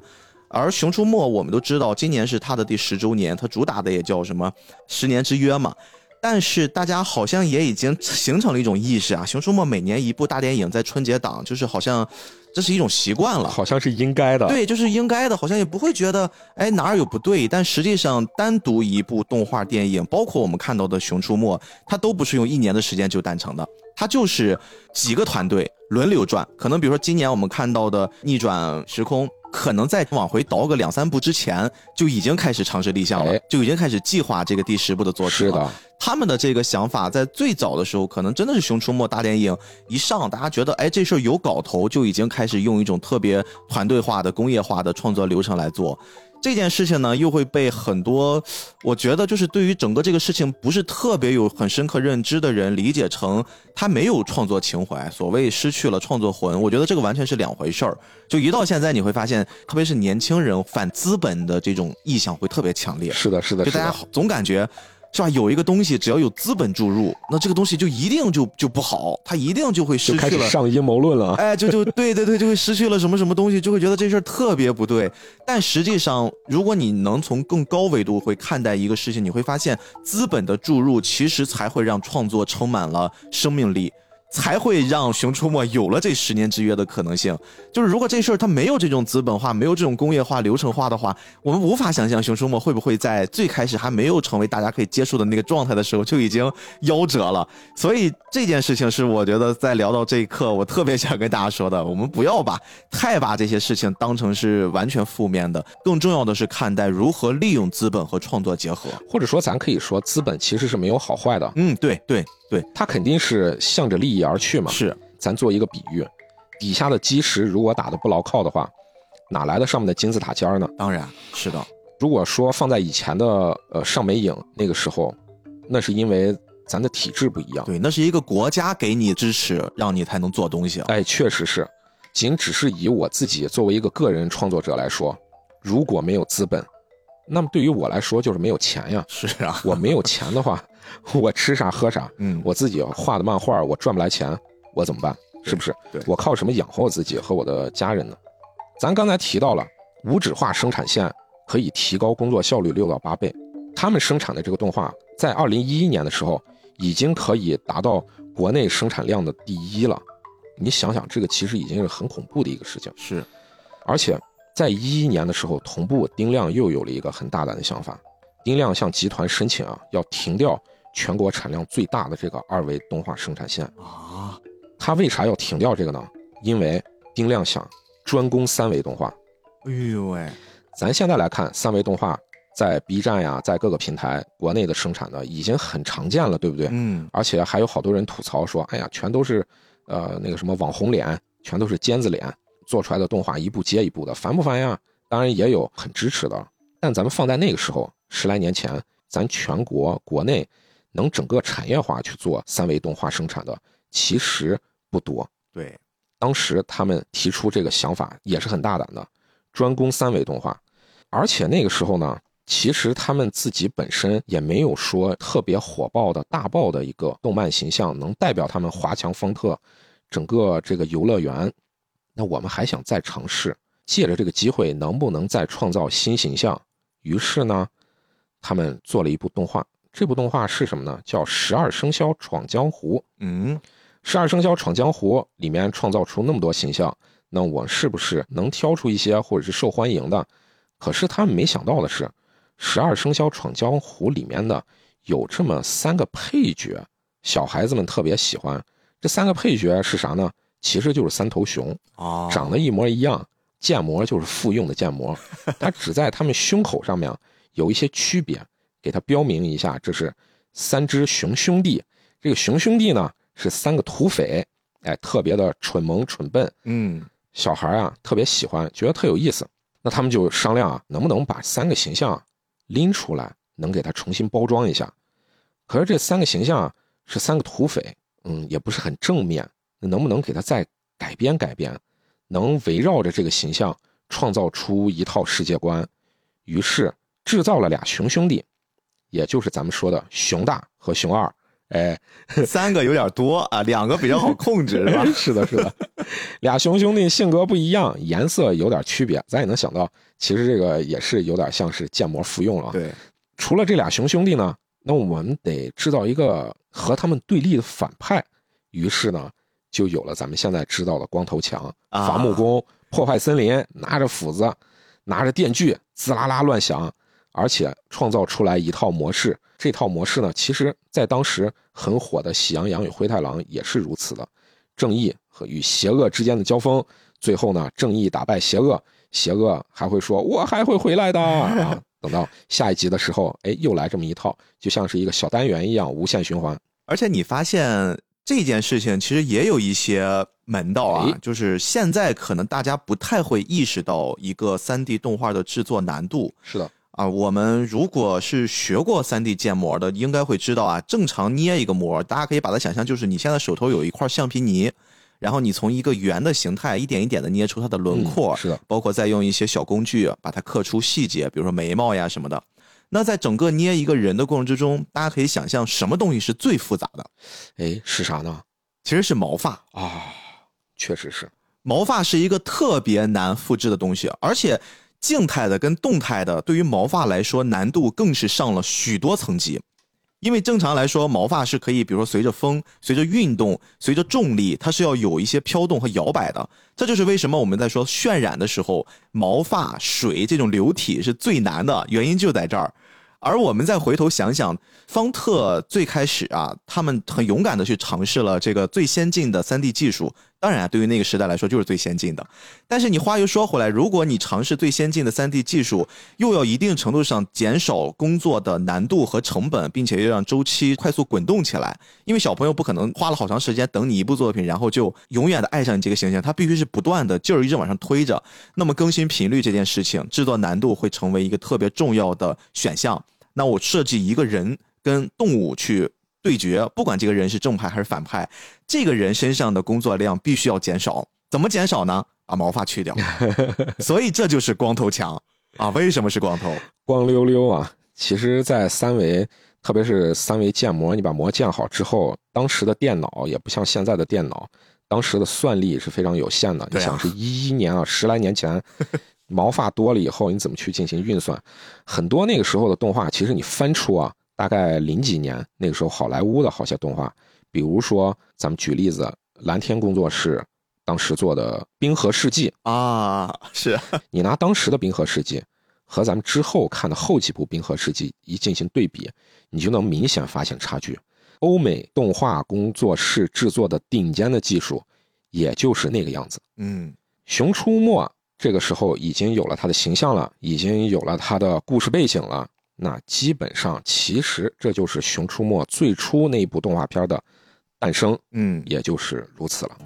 而《熊出没》，我们都知道，今年是它的第十周年，它主打的也叫什么“十年之约”嘛。但是大家好像也已经形成了一种意识啊，《熊出没》每年一部大电影在春节档，就是好像这是一种习惯了，好像是应该的。对，就是应该的，好像也不会觉得哎哪儿有不对。但实际上，单独一部动画电影，包括我们看到的《熊出没》，它都不是用一年的时间就诞成的，它就是几个团队轮流转。可能比如说今年我们看到的《逆转时空》。可能在往回倒个两三步之前，就已经开始尝试立项了，就已经开始计划这个第十部的作品了。他们的这个想法在最早的时候，可能真的是《熊出没》大电影一上，大家觉得哎这事儿有搞头，就已经开始用一种特别团队化的、工业化的创作流程来做。这件事情呢，又会被很多，我觉得就是对于整个这个事情不是特别有很深刻认知的人理解成他没有创作情怀，所谓失去了创作魂。我觉得这个完全是两回事儿。就一到现在，你会发现，特别是年轻人反资本的这种意向会特别强烈。是的，是的，就大家总感觉。是吧？有一个东西，只要有资本注入，那这个东西就一定就就不好，它一定就会失去了。上阴谋论了。哎，就就对对对，就会失去了什么什么东西，就会觉得这事儿特别不对。但实际上，如果你能从更高维度会看待一个事情，你会发现，资本的注入其实才会让创作充满了生命力。才会让《熊出没》有了这十年之约的可能性。就是如果这事儿它没有这种资本化、没有这种工业化、流程化的话，我们无法想象《熊出没》会不会在最开始还没有成为大家可以接受的那个状态的时候就已经夭折了。所以这件事情是我觉得在聊到这一刻，我特别想跟大家说的：我们不要把太把这些事情当成是完全负面的，更重要的是看待如何利用资本和创作结合。或者说，咱可以说，资本其实是没有好坏的。嗯，对对。对，它肯定是向着利益而去嘛。是，咱做一个比喻，底下的基石如果打得不牢靠的话，哪来的上面的金字塔尖呢？当然是的。如果说放在以前的呃上美影那个时候，那是因为咱的体制不一样。对，那是一个国家给你支持，让你才能做东西。哎，确实是。仅只是以我自己作为一个个人创作者来说，如果没有资本，那么对于我来说就是没有钱呀。是啊，我没有钱的话。我吃啥喝啥，嗯，我自己画的漫画，我赚不来钱，我怎么办？是不是？对，我靠什么养活我自己和我的家人呢？咱刚才提到了无纸化生产线可以提高工作效率六到八倍，他们生产的这个动画在二零一一年的时候已经可以达到国内生产量的第一了。你想想，这个其实已经是很恐怖的一个事情。是，而且在一一年的时候，同步丁亮又有了一个很大胆的想法，丁亮向集团申请啊，要停掉。全国产量最大的这个二维动画生产线啊，他为啥要停掉这个呢？因为丁亮想专攻三维动画。哎呦喂，咱现在来看，三维动画在 B 站呀，在各个平台国内的生产的已经很常见了，对不对？嗯。而且还有好多人吐槽说，哎呀，全都是呃那个什么网红脸，全都是尖子脸做出来的动画，一部接一部的，烦不烦呀？当然也有很支持的，但咱们放在那个时候，十来年前，咱全国国内。能整个产业化去做三维动画生产的其实不多。对，当时他们提出这个想法也是很大胆的，专攻三维动画。而且那个时候呢，其实他们自己本身也没有说特别火爆的大爆的一个动漫形象能代表他们华强方特整个这个游乐园。那我们还想再尝试，借着这个机会能不能再创造新形象？于是呢，他们做了一部动画。这部动画是什么呢？叫《十二生肖闯江湖》。嗯，《十二生肖闯江湖》里面创造出那么多形象，那我是不是能挑出一些或者是受欢迎的？可是他们没想到的是，《十二生肖闯江湖》里面的有这么三个配角，小孩子们特别喜欢。这三个配角是啥呢？其实就是三头熊啊，长得一模一样，建模就是复用的建模，(laughs) 它只在它们胸口上面有一些区别。给它标明一下，这是三只熊兄弟。这个熊兄弟呢是三个土匪，哎，特别的蠢萌蠢笨。嗯，小孩啊特别喜欢，觉得特有意思。那他们就商量啊，能不能把三个形象拎出来，能给它重新包装一下。可是这三个形象是三个土匪，嗯，也不是很正面。那能不能给他再改编改编，能围绕着这个形象创造出一套世界观？于是制造了俩熊兄弟。也就是咱们说的熊大和熊二，哎，(laughs) 三个有点多啊，两个比较好控制，是吧？(laughs) 是的，是的，俩熊兄弟性格不一样，颜色有点区别，咱也能想到，其实这个也是有点像是建模复用了。对，除了这俩熊兄弟呢，那我们得制造一个和他们对立的反派，于是呢，就有了咱们现在知道的光头强、伐木工、破坏森林，拿着斧子、拿着电锯，滋啦啦乱响，而且创造出来一套模式。这套模式呢，其实在当时很火的《喜羊羊与灰太狼》也是如此的，正义和与邪恶之间的交锋，最后呢，正义打败邪恶，邪恶还会说“我还会回来的 (laughs) ”啊。等到下一集的时候，哎，又来这么一套，就像是一个小单元一样，无限循环。而且你发现这件事情其实也有一些门道啊，就是现在可能大家不太会意识到一个三 D 动画的制作难度。是的。啊，我们如果是学过 3D 建模的，应该会知道啊，正常捏一个模，大家可以把它想象就是你现在手头有一块橡皮泥，然后你从一个圆的形态一点一点的捏出它的轮廓，是的，包括再用一些小工具把它刻出细节，比如说眉毛呀什么的。那在整个捏一个人的过程之中，大家可以想象什么东西是最复杂的？哎，是啥呢？其实是毛发啊，确实是，毛发是一个特别难复制的东西，而且。静态的跟动态的，对于毛发来说难度更是上了许多层级，因为正常来说毛发是可以，比如说随着风、随着运动、随着重力，它是要有一些飘动和摇摆的。这就是为什么我们在说渲染的时候，毛发、水这种流体是最难的原因就在这儿。而我们再回头想想，方特最开始啊，他们很勇敢的去尝试了这个最先进的 3D 技术。当然啊，对于那个时代来说就是最先进的。但是你话又说回来，如果你尝试最先进的 3D 技术，又要一定程度上减少工作的难度和成本，并且又让周期快速滚动起来，因为小朋友不可能花了好长时间等你一部作品，然后就永远的爱上你这个形象，他必须是不断的劲儿一直往上推着。那么更新频率这件事情，制作难度会成为一个特别重要的选项。那我设计一个人跟动物去。对决，不管这个人是正派还是反派，这个人身上的工作量必须要减少。怎么减少呢？把毛发去掉。(laughs) 所以这就是光头强啊！为什么是光头？光溜溜啊！其实，在三维，特别是三维建模，你把模建好之后，当时的电脑也不像现在的电脑，当时的算力是非常有限的。你想，是一一年啊，十来年前，(laughs) 毛发多了以后，你怎么去进行运算？很多那个时候的动画，其实你翻出啊。大概零几年那个时候，好莱坞的好些动画，比如说咱们举例子，蓝天工作室当时做的《冰河世纪》啊，是 (laughs) 你拿当时的《冰河世纪》和咱们之后看的后几部《冰河世纪》一进行对比，你就能明显发现差距。欧美动画工作室制作的顶尖的技术，也就是那个样子。嗯，《熊出没》这个时候已经有了它的形象了，已经有了它的故事背景了。那基本上，其实这就是《熊出没》最初那一部动画片的诞生，嗯，也就是如此了。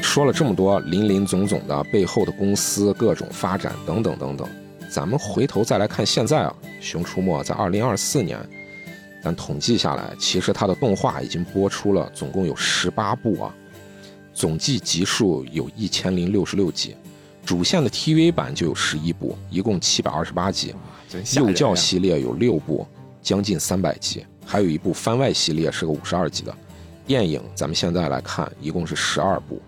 说了这么多林林总总的背后的公司、各种发展等等等等，咱们回头再来看现在啊，《熊出没》在二零二四年。但统计下来，其实它的动画已经播出了，总共有十八部啊，总计集数有一千零六十六集，主线的 TV 版就有十一部，一共七百二十八集，幼教系列有六部，将近三百集，还有一部番外系列是个五十二集的，电影咱们现在来看一共是十二部，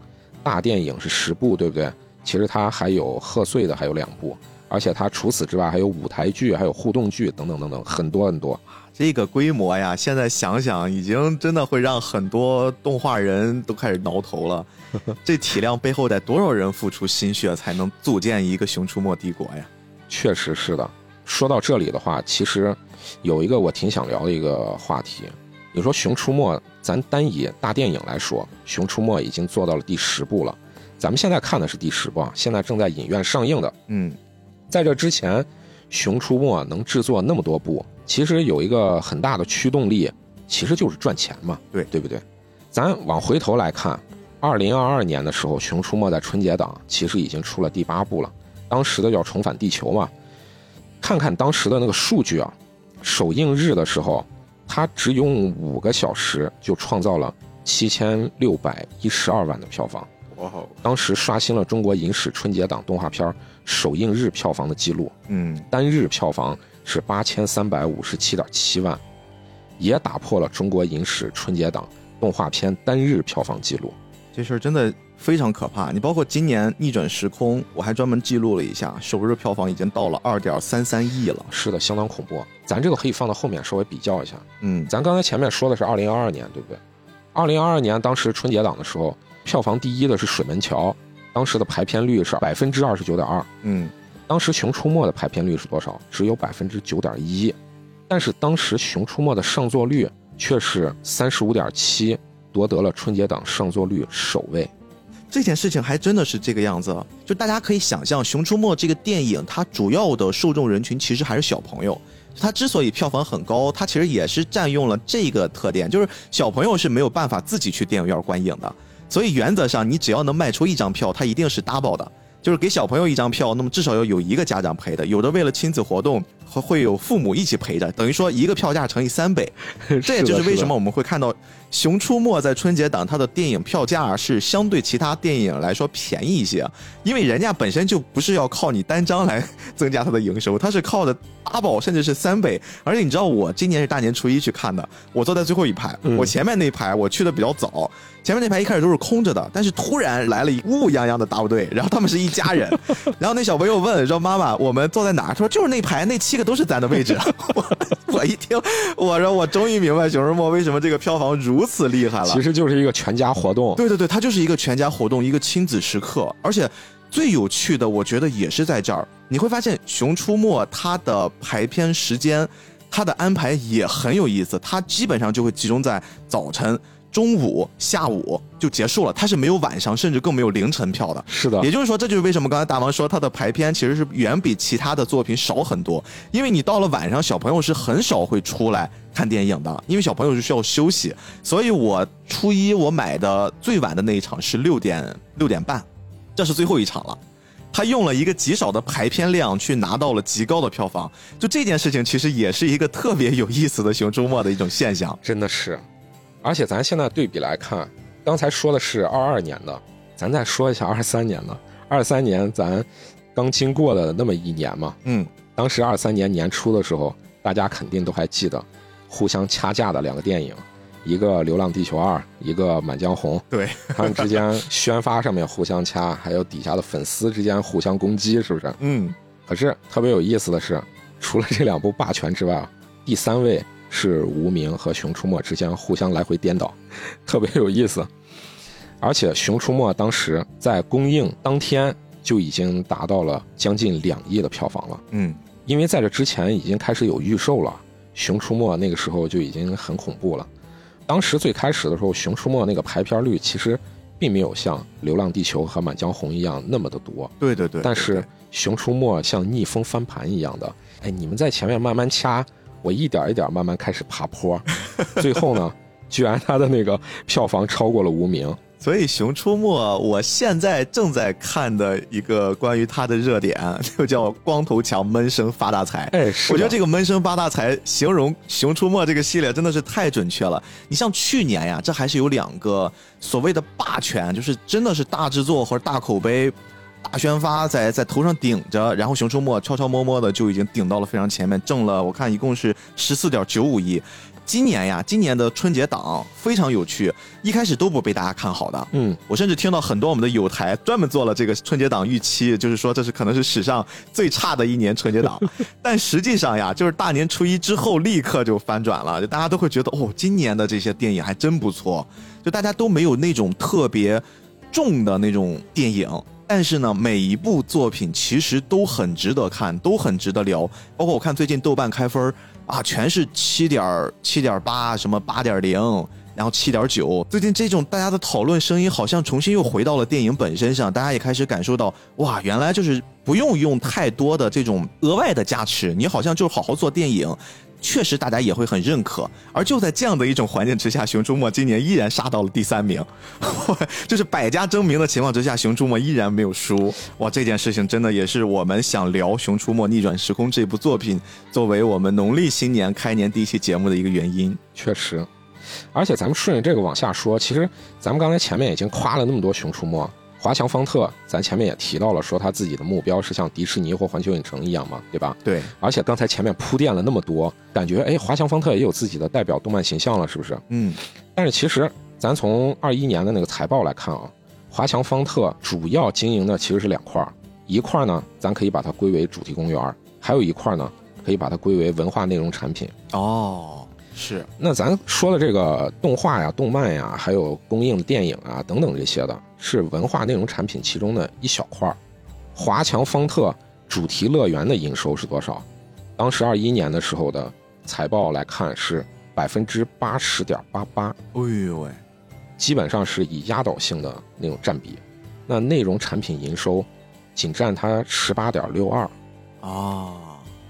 大电影是十部，对不对？其实它还有贺岁的，还有两部。而且它除此之外还有舞台剧，还有互动剧等等等等，很多很多。这个规模呀，现在想想已经真的会让很多动画人都开始挠头了。(laughs) 这体量背后得多少人付出心血才能组建一个熊出没帝国呀？确实是的。说到这里的话，其实有一个我挺想聊的一个话题。你说熊出没，咱单以大电影来说，熊出没已经做到了第十部了。咱们现在看的是第十部，现在正在影院上映的。嗯。在这之前，《熊出没》能制作那么多部，其实有一个很大的驱动力，其实就是赚钱嘛，对对不对？咱往回头来看，二零二二年的时候，《熊出没》在春节档其实已经出了第八部了，当时的叫《重返地球》嘛。看看当时的那个数据啊，首映日的时候，它只用五个小时就创造了七千六百一十二万的票房。当时刷新了中国影史春节档动画片首映日票房的记录，嗯，单日票房是八千三百五十七点七万，也打破了中国影史春节档动画片单日票房记录。这事儿真的非常可怕。你包括今年《逆转时空》，我还专门记录了一下，首日票房已经到了二点三三亿了。是的，相当恐怖。咱这个可以放到后面稍微比较一下。嗯，咱刚才前面说的是二零二二年，对不对？二零二二年当时春节档的时候，票房第一的是《水门桥》，当时的排片率是百分之二十九点二。嗯，当时《熊出没》的排片率是多少？只有百分之九点一。但是当时《熊出没》的上座率却是三十五点七，夺得了春节档上座率首位。这件事情还真的是这个样子，就大家可以想象，《熊出没》这个电影，它主要的受众人群其实还是小朋友。它之所以票房很高，它其实也是占用了这个特点，就是小朋友是没有办法自己去电影院观影的，所以原则上你只要能卖出一张票，它一定是 double 的。就是给小朋友一张票，那么至少要有一个家长陪的，有的为了亲子活动，会会有父母一起陪着，等于说一个票价乘以三倍。(laughs) 这也就是为什么我们会看到《熊出没》在春节档它的电影票价是相对其他电影来说便宜一些，因为人家本身就不是要靠你单张来 (laughs) 增加它的营收，它是靠的八宝甚至是三倍。而且你知道我今年是大年初一去看的，我坐在最后一排，我前面那排我去的比较早。前面那排一开始都是空着的，但是突然来了一乌泱泱的大部队，然后他们是一家人，(laughs) 然后那小朋友问说：“妈妈，我们坐在哪？”他说：“就是那排，那七个都是咱的位置。(laughs) ”我我一听，我说我终于明白《熊出没》为什么这个票房如此厉害了。其实就是一个全家活动。对对对，它就是一个全家活动，一个亲子时刻。而且最有趣的，我觉得也是在这儿，你会发现《熊出没》它的排片时间，它的安排也很有意思，它基本上就会集中在早晨。中午、下午就结束了，它是没有晚上，甚至更没有凌晨票的。是的，也就是说，这就是为什么刚才大王说它的排片其实是远比其他的作品少很多。因为你到了晚上，小朋友是很少会出来看电影的，因为小朋友是需要休息。所以我初一我买的最晚的那一场是六点六点半，这是最后一场了。他用了一个极少的排片量去拿到了极高的票房，就这件事情其实也是一个特别有意思的熊出没的一种现象，真的是。而且咱现在对比来看，刚才说的是二二年的，咱再说一下二三年的。二三年咱刚经过了那么一年嘛，嗯，当时二三年年初的时候，大家肯定都还记得互相掐架的两个电影，一个《流浪地球二》，一个《满江红》。对，他们之间宣发上面互相掐，还有底下的粉丝之间互相攻击，是不是？嗯。可是特别有意思的是，除了这两部霸权之外，第三位。是无名和熊出没之间互相来回颠倒，特别有意思。而且熊出没当时在公映当天就已经达到了将近两亿的票房了。嗯，因为在这之前已经开始有预售了，熊出没那个时候就已经很恐怖了。当时最开始的时候，熊出没那个排片率其实并没有像流浪地球和满江红一样那么的多。对对对。但是熊出没像逆风翻盘一样的，哎，你们在前面慢慢掐。我一点一点慢慢开始爬坡，(laughs) 最后呢，居然他的那个票房超过了无名。所以《熊出没》，我现在正在看的一个关于它的热点，就叫“光头强闷声发大财”。哎，我觉得这个“闷声发大财”形容《熊出没》这个系列真的是太准确了。你像去年呀，这还是有两个所谓的霸权，就是真的是大制作或者大口碑。大宣发在在头上顶着，然后《熊出没》悄悄摸摸的就已经顶到了非常前面，挣了我看一共是十四点九五亿。今年呀，今年的春节档非常有趣，一开始都不被大家看好的。嗯，我甚至听到很多我们的友台专门做了这个春节档预期，就是说这是可能是史上最差的一年春节档。(laughs) 但实际上呀，就是大年初一之后立刻就翻转了，就大家都会觉得哦，今年的这些电影还真不错，就大家都没有那种特别重的那种电影。但是呢，每一部作品其实都很值得看，都很值得聊。包括我看最近豆瓣开分啊，全是七点七点八，什么八点零，然后七点九。最近这种大家的讨论声音好像重新又回到了电影本身上，大家也开始感受到，哇，原来就是不用用太多的这种额外的加持，你好像就好好做电影。确实，大家也会很认可。而就在这样的一种环境之下，《熊出没》今年依然杀到了第三名，(laughs) 就是百家争鸣的情况之下，《熊出没》依然没有输。哇，这件事情真的也是我们想聊《熊出没：逆转时空》这部作品，作为我们农历新年开年第一期节目的一个原因。确实，而且咱们顺着这个往下说，其实咱们刚才前面已经夸了那么多《熊出没》。华强方特，咱前面也提到了，说他自己的目标是像迪士尼或环球影城一样嘛，对吧？对。而且刚才前面铺垫了那么多，感觉哎，华强方特也有自己的代表动漫形象了，是不是？嗯。但是其实咱从二一年的那个财报来看啊，华强方特主要经营的其实是两块儿，一块儿呢，咱可以把它归为主题公园还有一块儿呢，可以把它归为文化内容产品。哦，是。那咱说的这个动画呀、动漫呀，还有公映的电影啊等等这些的，是文化内容产品其中的一小块儿。华强方特主题乐园的营收是多少？当时二一年的时候的财报来看是百分之八十点八八。哎呦喂！基本上是以压倒性的那种占比，那内容产品营收仅占它十八点六二，啊，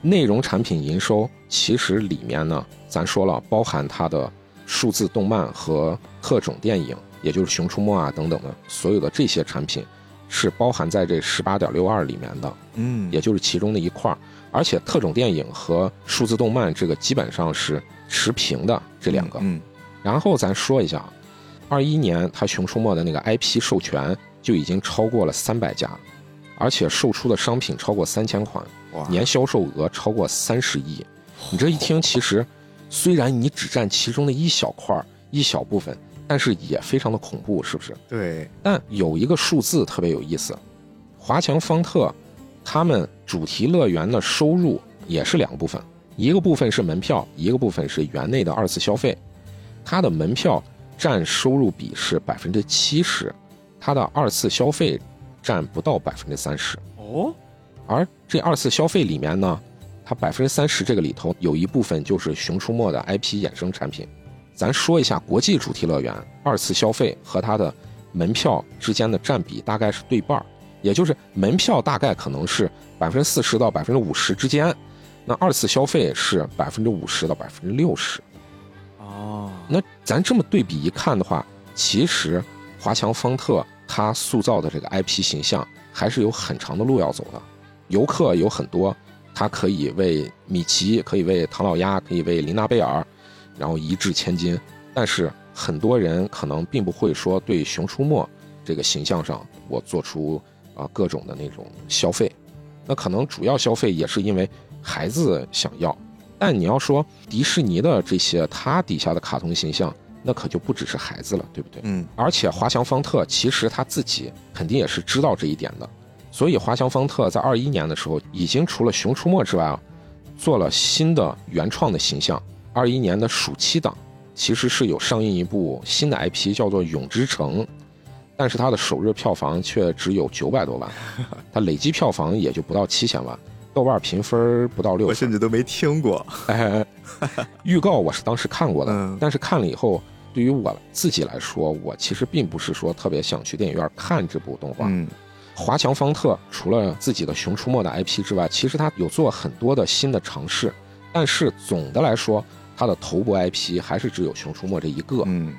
内容产品营收其实里面呢，咱说了包含它的数字动漫和特种电影，也就是《熊出没》啊等等的所有的这些产品，是包含在这十八点六二里面的，嗯，也就是其中的一块儿，而且特种电影和数字动漫这个基本上是持平的这两个，嗯，然后咱说一下。二一年，它《熊出没》的那个 IP 授权就已经超过了三百家，而且售出的商品超过三千款，年销售额超过三十亿。你这一听，其实虽然你只占其中的一小块一小部分，但是也非常的恐怖，是不是？对。但有一个数字特别有意思，华强方特他们主题乐园的收入也是两个部分，一个部分是门票，一个部分是园内的二次消费，它的门票。占收入比是百分之七十，它的二次消费占不到百分之三十哦。而这二次消费里面呢，它百分之三十这个里头有一部分就是《熊出没》的 IP 衍生产品。咱说一下国际主题乐园二次消费和它的门票之间的占比大概是对半也就是门票大概可能是百分之四十到百分之五十之间，那二次消费是百分之五十到百分之六十。哦，那咱这么对比一看的话，其实华强方特他塑造的这个 IP 形象还是有很长的路要走的。游客有很多，他可以为米奇，可以为唐老鸭，可以为琳娜贝尔，然后一掷千金。但是很多人可能并不会说对熊出没这个形象上我做出啊各种的那种消费。那可能主要消费也是因为孩子想要。但你要说迪士尼的这些，它底下的卡通形象，那可就不只是孩子了，对不对？嗯。而且华强方特其实他自己肯定也是知道这一点的，所以华强方特在二一年的时候，已经除了《熊出没》之外啊，做了新的原创的形象。二一年的暑期档，其实是有上映一部新的 IP，叫做《永之城》，但是它的首日票房却只有九百多万，它累计票房也就不到七千万。豆瓣评分不到六，我甚至都没听过。预告我是当时看过的，但是看了以后，对于我自己来说，我其实并不是说特别想去电影院看这部动画。华强方特除了自己的《熊出没》的 IP 之外，其实他有做很多的新的尝试，但是总的来说，他的头部 IP 还是只有《熊出没》这一个。嗯。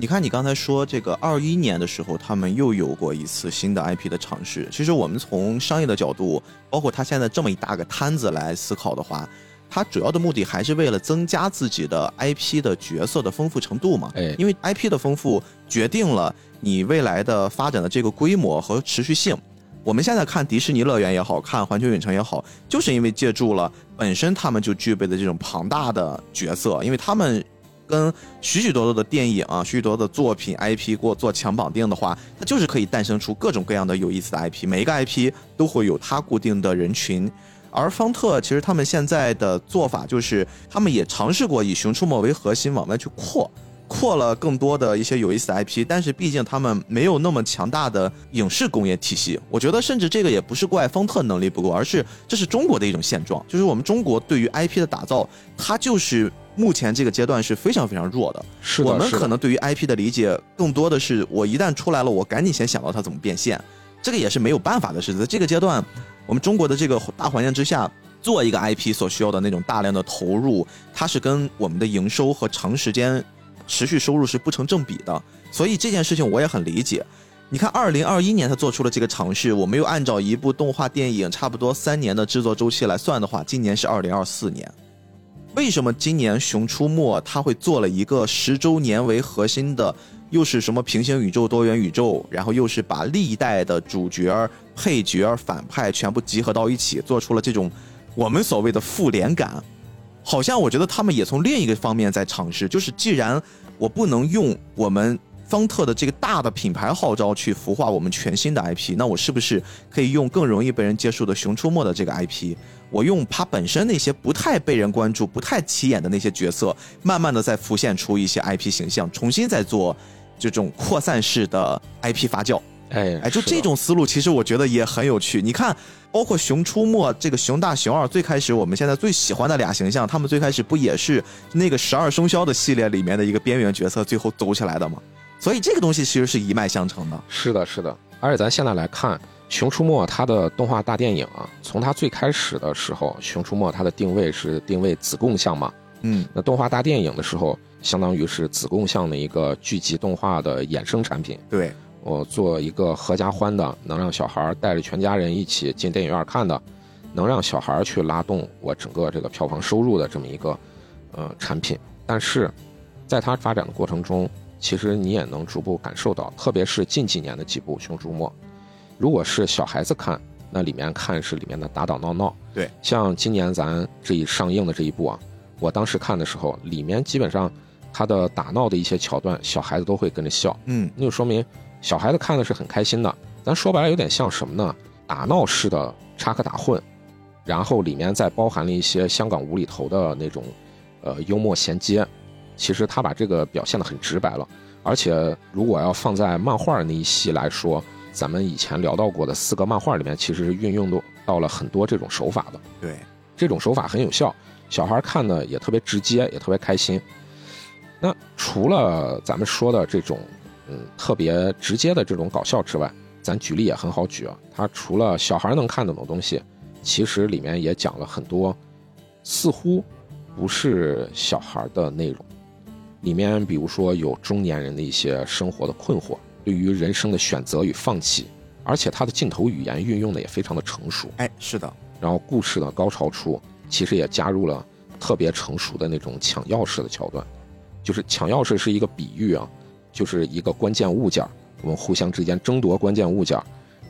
你看，你刚才说这个二一年的时候，他们又有过一次新的 IP 的尝试。其实我们从商业的角度，包括他现在这么一大个摊子来思考的话，他主要的目的还是为了增加自己的 IP 的角色的丰富程度嘛？哎，因为 IP 的丰富决定了你未来的发展的这个规模和持续性。我们现在看迪士尼乐园也好看环球影城也好，就是因为借助了本身他们就具备的这种庞大的角色，因为他们。跟许许多多的电影啊，许许多多的作品 IP 过做强绑定的话，它就是可以诞生出各种各样的有意思的 IP。每一个 IP 都会有它固定的人群。而方特其实他们现在的做法就是，他们也尝试过以《熊出没》为核心往外去扩，扩了更多的一些有意思的 IP。但是毕竟他们没有那么强大的影视工业体系，我觉得甚至这个也不是怪方特能力不够，而是这是中国的一种现状，就是我们中国对于 IP 的打造，它就是。目前这个阶段是非常非常弱的。是我们可能对于 IP 的理解更多的是，我一旦出来了，我赶紧先想到它怎么变现。这个也是没有办法的事。在这个阶段，我们中国的这个大环境之下，做一个 IP 所需要的那种大量的投入，它是跟我们的营收和长时间持续收入是不成正比的。所以这件事情我也很理解。你看，二零二一年他做出了这个尝试，我们又按照一部动画电影差不多三年的制作周期来算的话，今年是二零二四年。为什么今年《熊出没》它会做了一个十周年为核心的，又是什么平行宇宙、多元宇宙，然后又是把历代的主角、配角、反派全部集合到一起，做出了这种我们所谓的复联感？好像我觉得他们也从另一个方面在尝试，就是既然我不能用我们方特的这个大的品牌号召去孵化我们全新的 IP，那我是不是可以用更容易被人接受的《熊出没》的这个 IP，我用它本身那些不太被人关注、不太起眼的那些角色，慢慢的再浮现出一些 IP 形象，重新再做这种扩散式的 IP 发酵。哎哎，就这种思路，其实我觉得也很有趣。你看，包括《熊出没》这个熊大、熊二，最开始我们现在最喜欢的俩形象，他们最开始不也是那个十二生肖的系列里面的一个边缘角色，最后走起来的吗？所以这个东西其实是一脉相承的。是的，是的。而且咱现在来看《熊出没》它的动画大电影啊，从它最开始的时候，《熊出没》它的定位是定位子贡像嘛，嗯，那动画大电影的时候，相当于是子贡像的一个剧集动画的衍生产品。对。我做一个合家欢的，能让小孩带着全家人一起进电影院看的，能让小孩去拉动我整个这个票房收入的这么一个呃产品。但是，在它发展的过程中，其实你也能逐步感受到，特别是近几年的几部《熊出没》，如果是小孩子看，那里面看是里面的打打闹闹。对，像今年咱这一上映的这一部啊，我当时看的时候，里面基本上他的打闹的一些桥段，小孩子都会跟着笑。嗯，那就说明。小孩子看的是很开心的，咱说白了有点像什么呢？打闹式的插科打诨，然后里面再包含了一些香港无厘头的那种，呃，幽默衔接。其实他把这个表现的很直白了，而且如果要放在漫画那一系来说，咱们以前聊到过的四个漫画里面，其实运用到了很多这种手法的。对，这种手法很有效，小孩看的也特别直接，也特别开心。那除了咱们说的这种。嗯，特别直接的这种搞笑之外，咱举例也很好举啊。它除了小孩能看懂的东西，其实里面也讲了很多，似乎不是小孩的内容。里面比如说有中年人的一些生活的困惑，对于人生的选择与放弃，而且他的镜头语言运用的也非常的成熟。哎，是的。然后故事的高潮处，其实也加入了特别成熟的那种抢钥匙的桥段，就是抢钥匙是一个比喻啊。就是一个关键物件我们互相之间争夺关键物件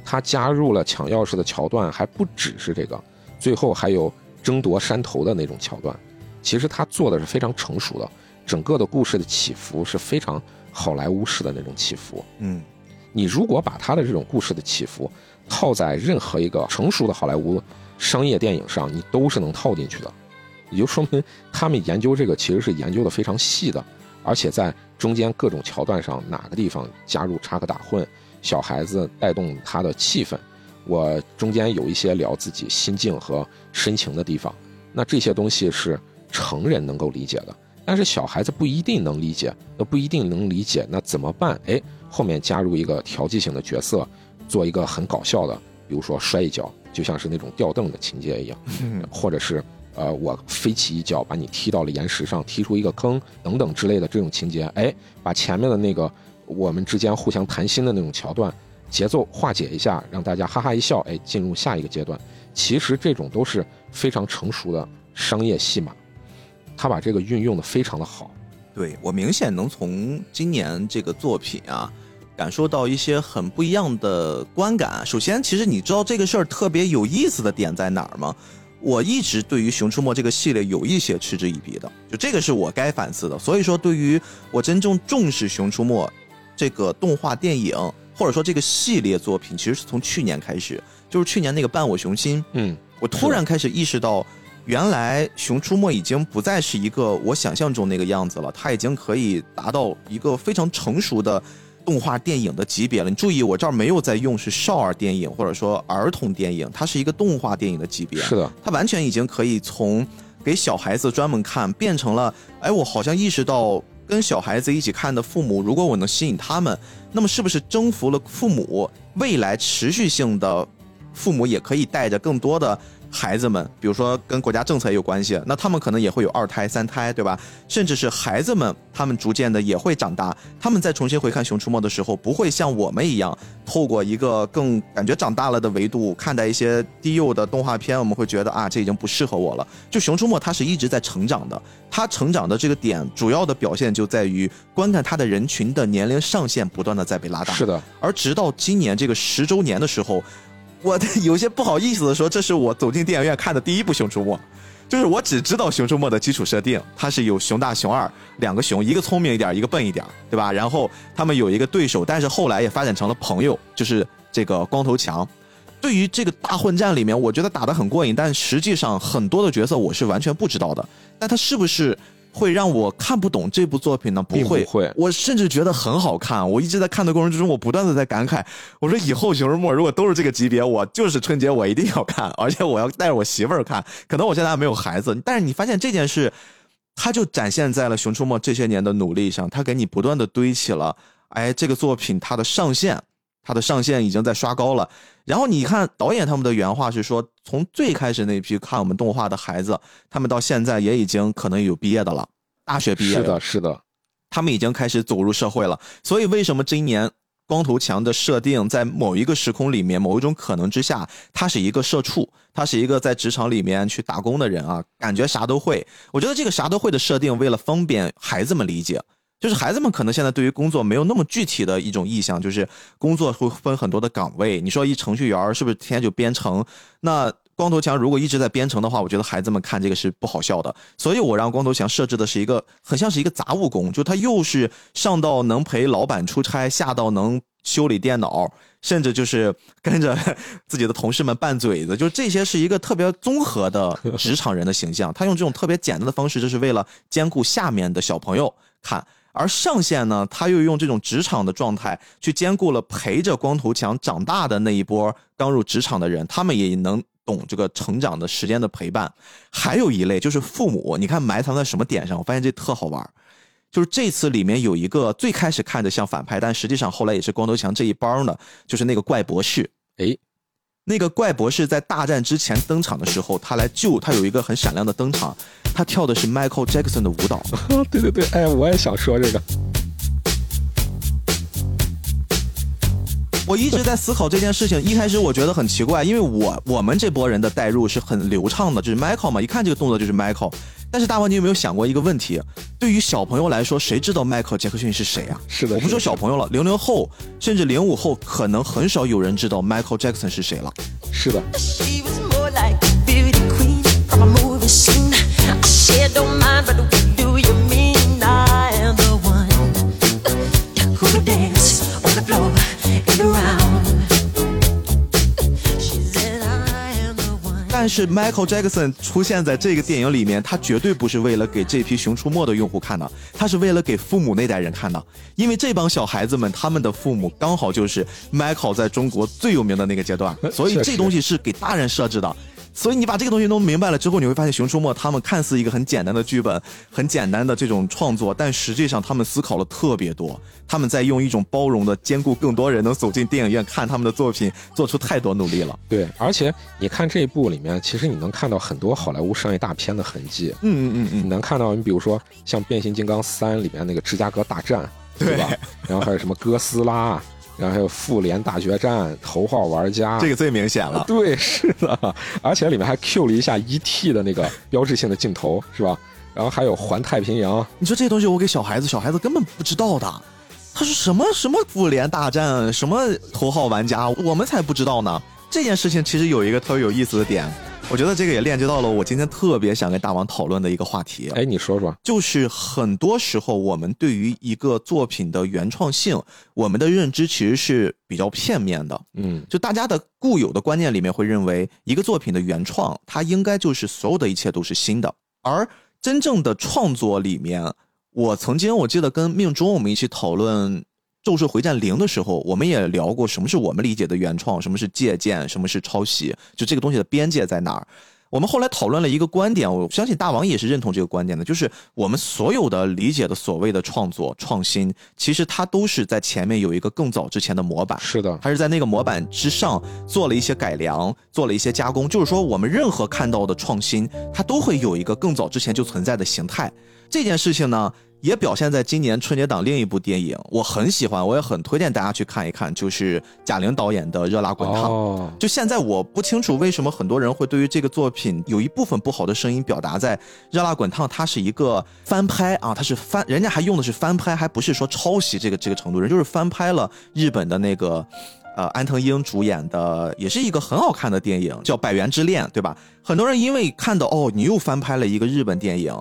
他加入了抢钥匙的桥段，还不只是这个，最后还有争夺山头的那种桥段。其实他做的是非常成熟的，整个的故事的起伏是非常好莱坞式的那种起伏。嗯，你如果把他的这种故事的起伏套在任何一个成熟的好莱坞商业电影上，你都是能套进去的。也就说明他们研究这个其实是研究的非常细的。而且在中间各种桥段上，哪个地方加入插科打诨，小孩子带动他的气氛，我中间有一些聊自己心境和深情的地方，那这些东西是成人能够理解的，但是小孩子不一定能理解，那不一定能理解，那怎么办？哎，后面加入一个调剂性的角色，做一个很搞笑的，比如说摔一跤，就像是那种吊凳的情节一样，(laughs) 或者是。呃，我飞起一脚把你踢到了岩石上，踢出一个坑，等等之类的这种情节，哎，把前面的那个我们之间互相谈心的那种桥段节奏化解一下，让大家哈哈一笑，哎，进入下一个阶段。其实这种都是非常成熟的商业戏码，他把这个运用的非常的好。对我明显能从今年这个作品啊，感受到一些很不一样的观感。首先，其实你知道这个事儿特别有意思的点在哪儿吗？我一直对于《熊出没》这个系列有一些嗤之以鼻的，就这个是我该反思的。所以说，对于我真正重视《熊出没》这个动画电影，或者说这个系列作品，其实是从去年开始，就是去年那个《伴我熊心》，嗯，我突然开始意识到，原来《熊出没》已经不再是一个我想象中那个样子了，它已经可以达到一个非常成熟的。动画电影的级别了，你注意，我这儿没有在用是少儿电影或者说儿童电影，它是一个动画电影的级别。是的，它完全已经可以从给小孩子专门看，变成了，哎，我好像意识到跟小孩子一起看的父母，如果我能吸引他们，那么是不是征服了父母，未来持续性的父母也可以带着更多的。孩子们，比如说跟国家政策也有关系，那他们可能也会有二胎、三胎，对吧？甚至是孩子们，他们逐渐的也会长大。他们再重新回看《熊出没》的时候，不会像我们一样，透过一个更感觉长大了的维度看待一些低幼的动画片，我们会觉得啊，这已经不适合我了。就《熊出没》，它是一直在成长的，它成长的这个点，主要的表现就在于观看它的人群的年龄上限不断的在被拉大。是的，而直到今年这个十周年的时候。我有些不好意思的说，这是我走进电影院看的第一部《熊出没》，就是我只知道《熊出没》的基础设定，它是有熊大、熊二两个熊，一个聪明一点，一个笨一点，对吧？然后他们有一个对手，但是后来也发展成了朋友，就是这个光头强。对于这个大混战里面，我觉得打得很过瘾，但实际上很多的角色我是完全不知道的。但他是不是会让我看不懂这部作品呢？不会，不会。我甚至觉得很好看。我一直在看的过程之中，我不断的在感慨，我说以后《熊出没》如果都是这个级别，我就是春节我一定要看，而且我要带着我媳妇儿看。可能我现在还没有孩子，但是你发现这件事，它就展现在了《熊出没》这些年的努力上，它给你不断的堆起了，哎，这个作品它的上限。它的上限已经在刷高了，然后你看导演他们的原话是说，从最开始那批看我们动画的孩子，他们到现在也已经可能有毕业的了，大学毕业是的，是的，他们已经开始走入社会了。所以为什么今年光头强的设定在某一个时空里面，某一种可能之下，他是一个社畜，他是一个在职场里面去打工的人啊，感觉啥都会。我觉得这个啥都会的设定，为了方便孩子们理解。就是孩子们可能现在对于工作没有那么具体的一种意向，就是工作会分很多的岗位。你说一程序员是不是天天就编程？那光头强如果一直在编程的话，我觉得孩子们看这个是不好笑的。所以我让光头强设置的是一个很像是一个杂务工，就他又是上到能陪老板出差，下到能修理电脑，甚至就是跟着 (laughs) 自己的同事们拌嘴子，就这些是一个特别综合的职场人的形象。他用这种特别简单的方式，就是为了兼顾下面的小朋友看。而上线呢，他又用这种职场的状态去兼顾了陪着光头强长大的那一波刚入职场的人，他们也能懂这个成长的时间的陪伴。还有一类就是父母，你看埋藏在什么点上？我发现这特好玩，就是这次里面有一个最开始看着像反派，但实际上后来也是光头强这一帮的，就是那个怪博士。哎。那个怪博士在大战之前登场的时候，他来救他有一个很闪亮的登场，他跳的是 Michael Jackson 的舞蹈。(laughs) 对对对，哎，我也想说这个。我一直在思考这件事情，一开始我觉得很奇怪，因为我我们这波人的代入是很流畅的，就是 Michael 嘛，一看这个动作就是 Michael。但是大王，你有没有想过一个问题？对于小朋友来说，谁知道 Michael 杰克逊是谁啊？是的，我不说小朋友了，零零后甚至零五后，可能很少有人知道 Michael Jackson 是谁了。是的。但是 Michael Jackson 出现在这个电影里面，他绝对不是为了给这批《熊出没》的用户看的，他是为了给父母那代人看的。因为这帮小孩子们，他们的父母刚好就是 Michael 在中国最有名的那个阶段，所以这东西是给大人设置的。所以你把这个东西弄明白了之后，你会发现《熊出没》他们看似一个很简单的剧本，很简单的这种创作，但实际上他们思考了特别多。他们在用一种包容的、兼顾更多人能走进电影院看他们的作品，做出太多努力了。对，而且你看这一部里面，其实你能看到很多好莱坞商业大片的痕迹。嗯嗯嗯嗯，你能看到，你比如说像《变形金刚三》里面那个芝加哥大战，对吧？然后还有什么哥斯拉。然后还有复联大决战、头号玩家，这个最明显了。对，是的，而且里面还 Q 了一下 ET 的那个标志性的镜头，是吧？然后还有环太平洋。你说这些东西我给小孩子，小孩子根本不知道的。他说什么什么复联大战，什么头号玩家，我们才不知道呢。这件事情其实有一个特别有意思的点。我觉得这个也链接到了我今天特别想跟大王讨论的一个话题。哎，你说说，就是很多时候我们对于一个作品的原创性，我们的认知其实是比较片面的。嗯，就大家的固有的观念里面会认为，一个作品的原创，它应该就是所有的一切都是新的。而真正的创作里面，我曾经我记得跟命中我们一起讨论。《咒术回战零》的时候，我们也聊过什么是我们理解的原创，什么是借鉴，什么是抄袭，就这个东西的边界在哪儿？我们后来讨论了一个观点，我相信大王也是认同这个观点的，就是我们所有的理解的所谓的创作创新，其实它都是在前面有一个更早之前的模板，是的，它是在那个模板之上做了一些改良，做了一些加工。就是说，我们任何看到的创新，它都会有一个更早之前就存在的形态。这件事情呢？也表现在今年春节档另一部电影，我很喜欢，我也很推荐大家去看一看，就是贾玲导演的《热辣滚烫》。就现在我不清楚为什么很多人会对于这个作品有一部分不好的声音表达在《热辣滚烫》，它是一个翻拍啊，它是翻，人家还用的是翻拍，还不是说抄袭这个这个程度，人就是翻拍了日本的那个。呃安藤英主演的，也是一个很好看的电影，叫《百元之恋》，对吧？很多人因为看到哦，你又翻拍了一个日本电影。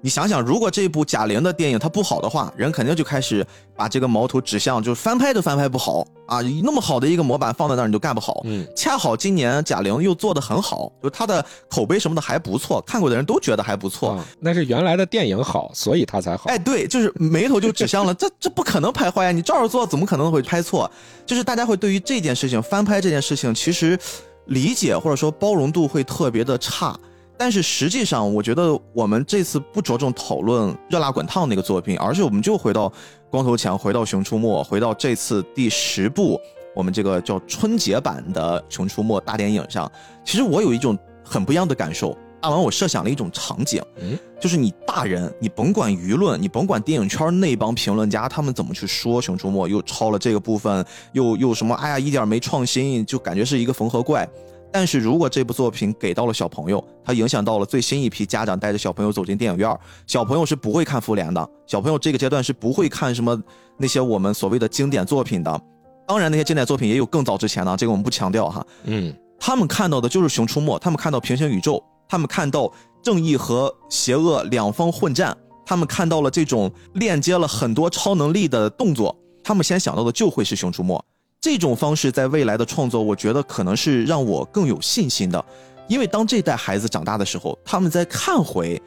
你想想，如果这部贾玲的电影它不好的话，人肯定就开始把这个矛头指向，就是翻拍都翻拍不好啊！那么好的一个模板放在那儿，你就干不好。嗯，恰好今年贾玲又做的很好，就她的口碑什么的还不错，看过的人都觉得还不错。那是原来的电影好，所以它才好。哎，对，就是眉头就指向了，(laughs) 这这不可能拍坏呀！你照着做，怎么可能会拍错？就是大家会对于这件事情翻拍这件事情，其实理解或者说包容度会特别的差。但是实际上，我觉得我们这次不着重讨论热辣滚烫那个作品，而是我们就回到光头强，回到熊出没，回到这次第十部我们这个叫春节版的熊出没大电影上。其实我有一种很不一样的感受。大王，我设想了一种场景，嗯，就是你大人，你甭管舆论，你甭管电影圈那帮评论家他们怎么去说熊出没又抄了这个部分，又又什么，哎呀，一点没创新，就感觉是一个缝合怪。但是如果这部作品给到了小朋友，它影响到了最新一批家长带着小朋友走进电影院，小朋友是不会看复联的，小朋友这个阶段是不会看什么那些我们所谓的经典作品的。当然，那些经典作品也有更早之前的，这个我们不强调哈。嗯，他们看到的就是《熊出没》，他们看到平行宇宙，他们看到正义和邪恶两方混战，他们看到了这种链接了很多超能力的动作，他们先想到的就会是《熊出没》。这种方式在未来的创作，我觉得可能是让我更有信心的，因为当这代孩子长大的时候，他们在看回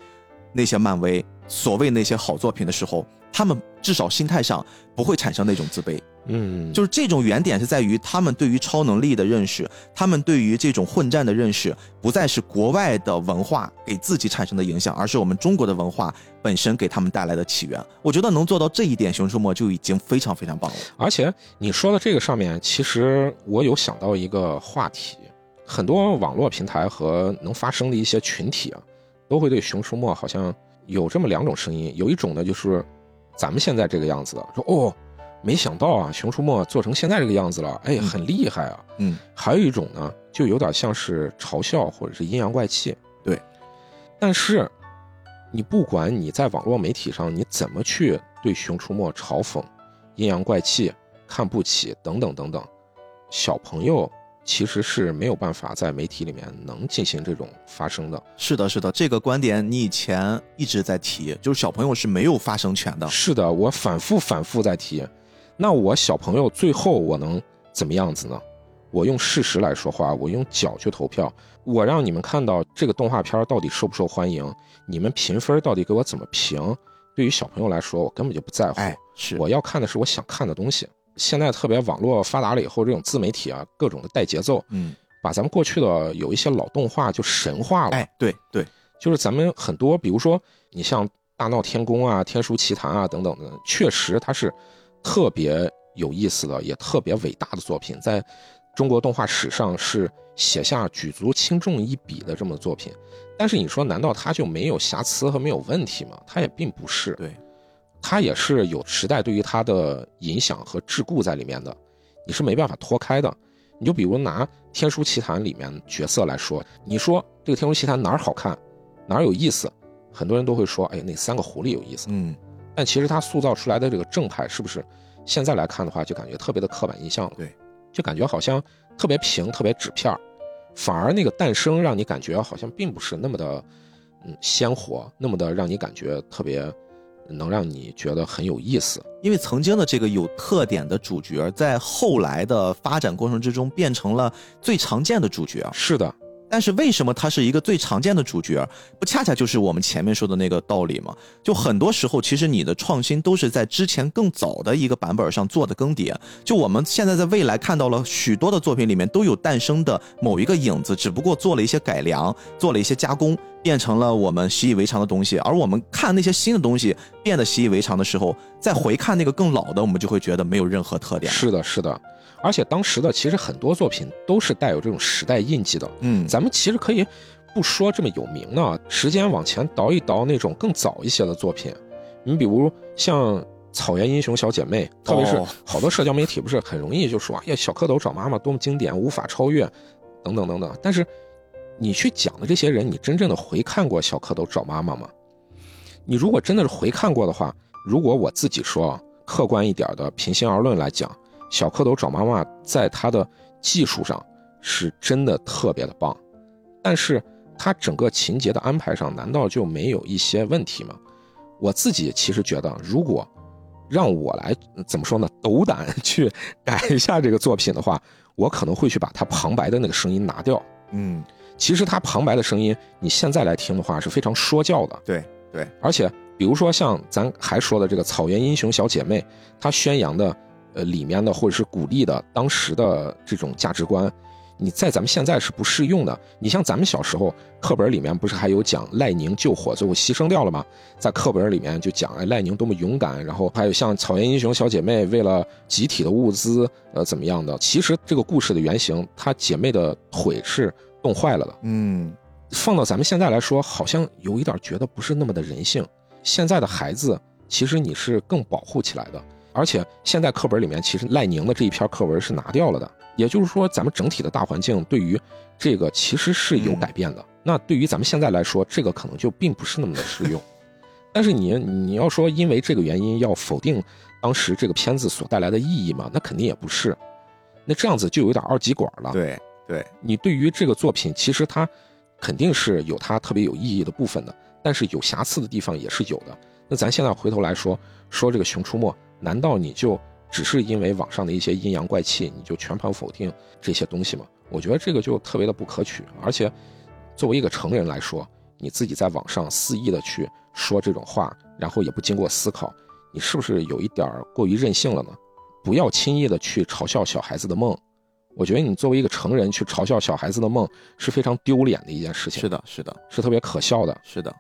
那些漫威所谓那些好作品的时候，他们至少心态上不会产生那种自卑。嗯，就是这种原点是在于他们对于超能力的认识，他们对于这种混战的认识，不再是国外的文化给自己产生的影响，而是我们中国的文化本身给他们带来的起源。我觉得能做到这一点，《熊出没》就已经非常非常棒了。而且你说的这个上面，其实我有想到一个话题，很多网络平台和能发声的一些群体啊，都会对《熊出没》好像有这么两种声音，有一种呢就是咱们现在这个样子的，说哦。没想到啊，《熊出没》做成现在这个样子了，哎，很厉害啊。嗯，还有一种呢，就有点像是嘲笑或者是阴阳怪气。对，但是你不管你在网络媒体上你怎么去对《熊出没》嘲讽、阴阳怪气、看不起等等等等，小朋友其实是没有办法在媒体里面能进行这种发声的。是的，是的，这个观点你以前一直在提，就是小朋友是没有发声权的。是的，我反复反复在提。那我小朋友最后我能怎么样子呢？我用事实来说话，我用脚去投票，我让你们看到这个动画片到底受不受欢迎，你们评分到底给我怎么评？对于小朋友来说，我根本就不在乎。哎，是我要看的是我想看的东西。现在特别网络发达了以后，这种自媒体啊，各种的带节奏，嗯，把咱们过去的有一些老动画就神化了。哎，对对，就是咱们很多，比如说你像大闹天宫啊、天书奇谭啊等等的，确实它是。特别有意思的，也特别伟大的作品，在中国动画史上是写下举足轻重一笔的这么作品。但是你说，难道它就没有瑕疵和没有问题吗？它也并不是。对，它也是有时代对于它的影响和桎梏在里面的，你是没办法脱开的。你就比如拿《天书奇谭》里面角色来说，你说这个《天书奇谭》哪儿好看，哪儿有意思，很多人都会说，哎，那三个狐狸有意思。嗯。但其实他塑造出来的这个正派，是不是现在来看的话，就感觉特别的刻板印象了？对，就感觉好像特别平、特别纸片儿反而那个诞生让你感觉好像并不是那么的，嗯，鲜活，那么的让你感觉特别能让你觉得很有意思。因为曾经的这个有特点的主角，在后来的发展过程之中，变成了最常见的主角。是的。但是为什么它是一个最常见的主角？不恰恰就是我们前面说的那个道理吗？就很多时候，其实你的创新都是在之前更早的一个版本上做的更迭。就我们现在在未来看到了许多的作品里面都有诞生的某一个影子，只不过做了一些改良，做了一些加工，变成了我们习以为常的东西。而我们看那些新的东西变得习以为常的时候，再回看那个更老的，我们就会觉得没有任何特点。是的，是的。而且当时的其实很多作品都是带有这种时代印记的。嗯，咱们其实可以不说这么有名的，时间往前倒一倒，那种更早一些的作品，你比如像《草原英雄小姐妹》，特别是好多社交媒体不是很容易就说哎呀，小蝌蚪找妈妈多么经典，无法超越，等等等等。但是你去讲的这些人，你真正的回看过《小蝌蚪找妈妈》吗？你如果真的是回看过的话，如果我自己说客观一点的，平心而论来讲。小蝌蚪找妈妈在它的技术上是真的特别的棒，但是它整个情节的安排上，难道就没有一些问题吗？我自己其实觉得，如果让我来怎么说呢，斗胆 (laughs) 去改一下这个作品的话，我可能会去把它旁白的那个声音拿掉。嗯，其实它旁白的声音，你现在来听的话是非常说教的。对对，而且比如说像咱还说的这个草原英雄小姐妹，她宣扬的。呃，里面的或者是鼓励的当时的这种价值观，你在咱们现在是不适用的。你像咱们小时候课本里面不是还有讲赖宁救火最后牺牲掉了吗？在课本里面就讲哎赖宁多么勇敢，然后还有像草原英雄小姐妹为了集体的物资呃怎么样的。其实这个故事的原型，她姐妹的腿是冻坏了的。嗯，放到咱们现在来说，好像有一点觉得不是那么的人性。现在的孩子其实你是更保护起来的。而且现在课本里面其实赖宁的这一篇课文是拿掉了的，也就是说咱们整体的大环境对于这个其实是有改变的。那对于咱们现在来说，这个可能就并不是那么的适用。(laughs) 但是你你要说因为这个原因要否定当时这个片子所带来的意义嘛？那肯定也不是。那这样子就有点二极管了。对对，你对于这个作品其实它肯定是有它特别有意义的部分的，但是有瑕疵的地方也是有的。那咱现在回头来说说这个《熊出没》。难道你就只是因为网上的一些阴阳怪气，你就全盘否定这些东西吗？我觉得这个就特别的不可取。而且，作为一个成人来说，你自己在网上肆意的去说这种话，然后也不经过思考，你是不是有一点过于任性了呢？不要轻易的去嘲笑小孩子的梦。我觉得你作为一个成人去嘲笑小孩子的梦是非常丢脸的一件事情。是的，是的，是特别可笑的。是的。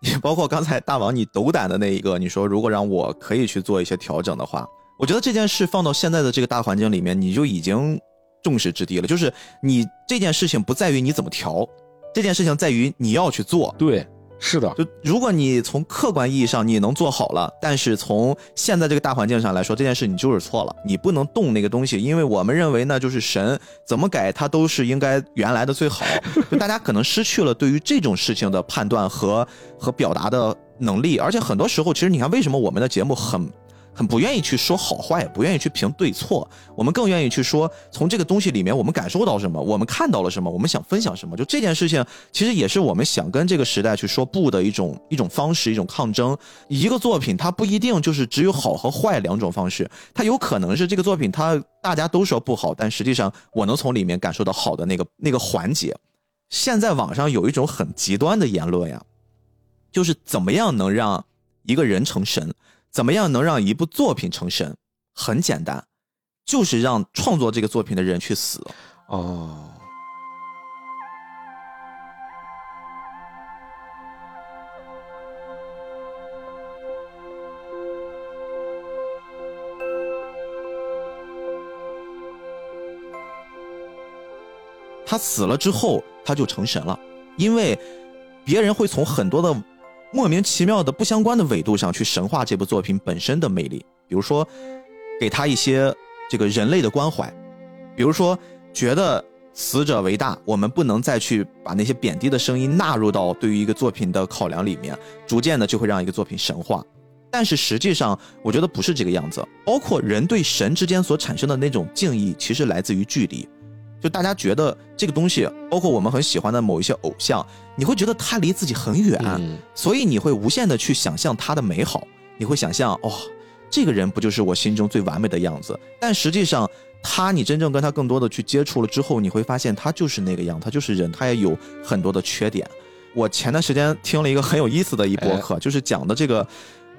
也 (laughs) 包括刚才大王你斗胆的那一个，你说如果让我可以去做一些调整的话，我觉得这件事放到现在的这个大环境里面，你就已经众矢之的了。就是你这件事情不在于你怎么调，这件事情在于你要去做。对。是的，就如果你从客观意义上你能做好了，但是从现在这个大环境上来说，这件事你就是错了，你不能动那个东西，因为我们认为呢，就是神怎么改它都是应该原来的最好，(laughs) 就大家可能失去了对于这种事情的判断和和表达的能力，而且很多时候，其实你看为什么我们的节目很。很不愿意去说好坏，不愿意去评对错，我们更愿意去说从这个东西里面我们感受到什么，我们看到了什么，我们想分享什么。就这件事情，其实也是我们想跟这个时代去说不的一种一种方式，一种抗争。一个作品它不一定就是只有好和坏两种方式，它有可能是这个作品它大家都说不好，但实际上我能从里面感受到好的那个那个环节。现在网上有一种很极端的言论呀，就是怎么样能让一个人成神。怎么样能让一部作品成神？很简单，就是让创作这个作品的人去死。哦。他死了之后，他就成神了，因为别人会从很多的。莫名其妙的不相关的维度上去神化这部作品本身的魅力，比如说，给他一些这个人类的关怀，比如说觉得死者为大，我们不能再去把那些贬低的声音纳入到对于一个作品的考量里面，逐渐的就会让一个作品神化。但是实际上，我觉得不是这个样子。包括人对神之间所产生的那种敬意，其实来自于距离。就大家觉得这个东西，包括我们很喜欢的某一些偶像，你会觉得他离自己很远，所以你会无限的去想象他的美好，你会想象，哦，这个人不就是我心中最完美的样子？但实际上，他你真正跟他更多的去接触了之后，你会发现他就是那个样，他就是人，他也有很多的缺点。我前段时间听了一个很有意思的一播客，就是讲的这个。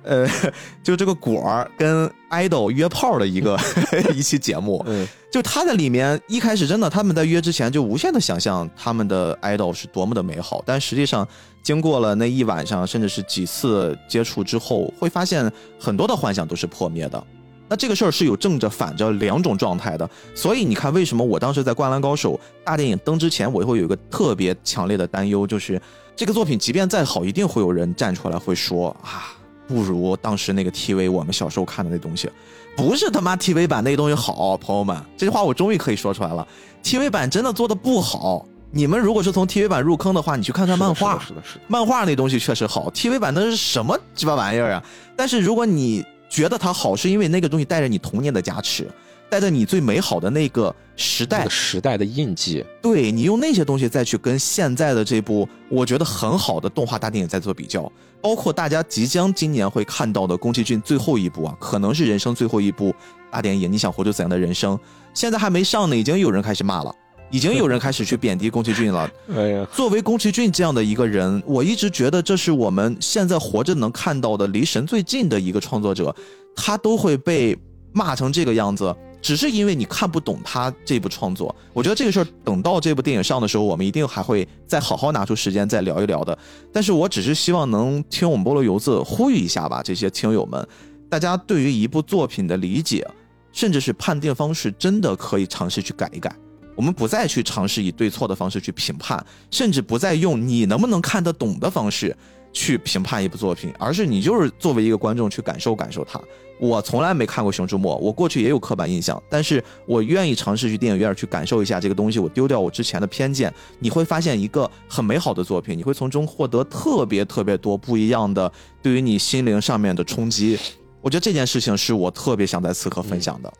呃，(laughs) 就这个果儿跟 idol 约炮的一个 (laughs) 一期节目，就他在里面一开始真的他们在约之前就无限的想象他们的 idol 是多么的美好，但实际上经过了那一晚上甚至是几次接触之后，会发现很多的幻想都是破灭的。那这个事儿是有正着反着两种状态的，所以你看为什么我当时在《灌篮高手》大电影登之前，我会有一个特别强烈的担忧，就是这个作品即便再好，一定会有人站出来会说啊。不如当时那个 TV，我们小时候看的那东西，不是他妈 TV 版那东西好，朋友们，这句话我终于可以说出来了。TV 版真的做的不好，你们如果是从 TV 版入坑的话，你去看看漫画，是的，是的，漫画那东西确实好，TV 版那是什么鸡巴玩意儿啊？但是如果你觉得它好，是因为那个东西带着你童年的加持，带着你最美好的那个时代时代的印记。对你用那些东西再去跟现在的这部我觉得很好的动画大电影再做比较，包括大家即将今年会看到的宫崎骏最后一部啊，可能是人生最后一部大电影。你想活出怎样的人生？现在还没上呢，已经有人开始骂了。已经有人开始去贬低宫崎骏了。哎呀，作为宫崎骏这样的一个人，我一直觉得这是我们现在活着能看到的离神最近的一个创作者，他都会被骂成这个样子，只是因为你看不懂他这部创作。我觉得这个事儿等到这部电影上的时候，我们一定还会再好好拿出时间再聊一聊的。但是我只是希望能听我们菠萝油子呼吁一下吧，这些听友们，大家对于一部作品的理解，甚至是判定方式，真的可以尝试去改一改。我们不再去尝试以对错的方式去评判，甚至不再用你能不能看得懂的方式去评判一部作品，而是你就是作为一个观众去感受感受它。我从来没看过《熊出没》，我过去也有刻板印象，但是我愿意尝试去电影院去感受一下这个东西。我丢掉我之前的偏见，你会发现一个很美好的作品，你会从中获得特别特别多不一样的对于你心灵上面的冲击。我觉得这件事情是我特别想在此刻分享的。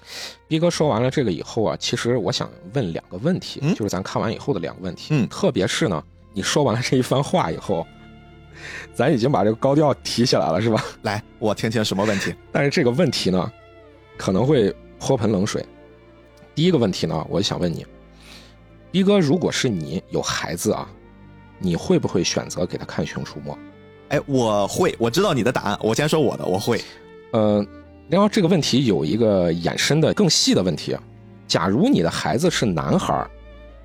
逼哥说完了这个以后啊，其实我想问两个问题，就是咱看完以后的两个问题。嗯，特别是呢，你说完了这一番话以后，(laughs) 咱已经把这个高调提起来了，是吧？来，我听听什么问题。但是这个问题呢，可能会泼盆冷水。第一个问题呢，我想问你，逼哥，如果是你有孩子啊，你会不会选择给他看《熊出没》？哎，我会，我知道你的答案。我先说我的，我会。呃，然后这个问题有一个衍生的更细的问题啊。假如你的孩子是男孩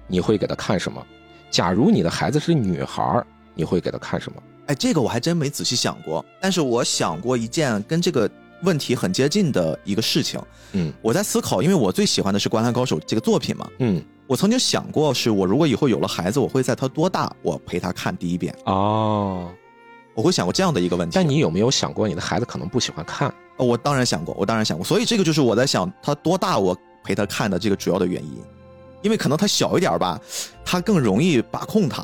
你会给他看什么？假如你的孩子是女孩你会给他看什么？哎，这个我还真没仔细想过。但是我想过一件跟这个问题很接近的一个事情。嗯，我在思考，因为我最喜欢的是《灌篮高手》这个作品嘛。嗯，我曾经想过，是我如果以后有了孩子，我会在他多大，我陪他看第一遍。哦。我会想过这样的一个问题，但你有没有想过你的孩子可能不喜欢看？我当然想过，我当然想过，所以这个就是我在想他多大我陪他看的这个主要的原因，因为可能他小一点吧，他更容易把控他，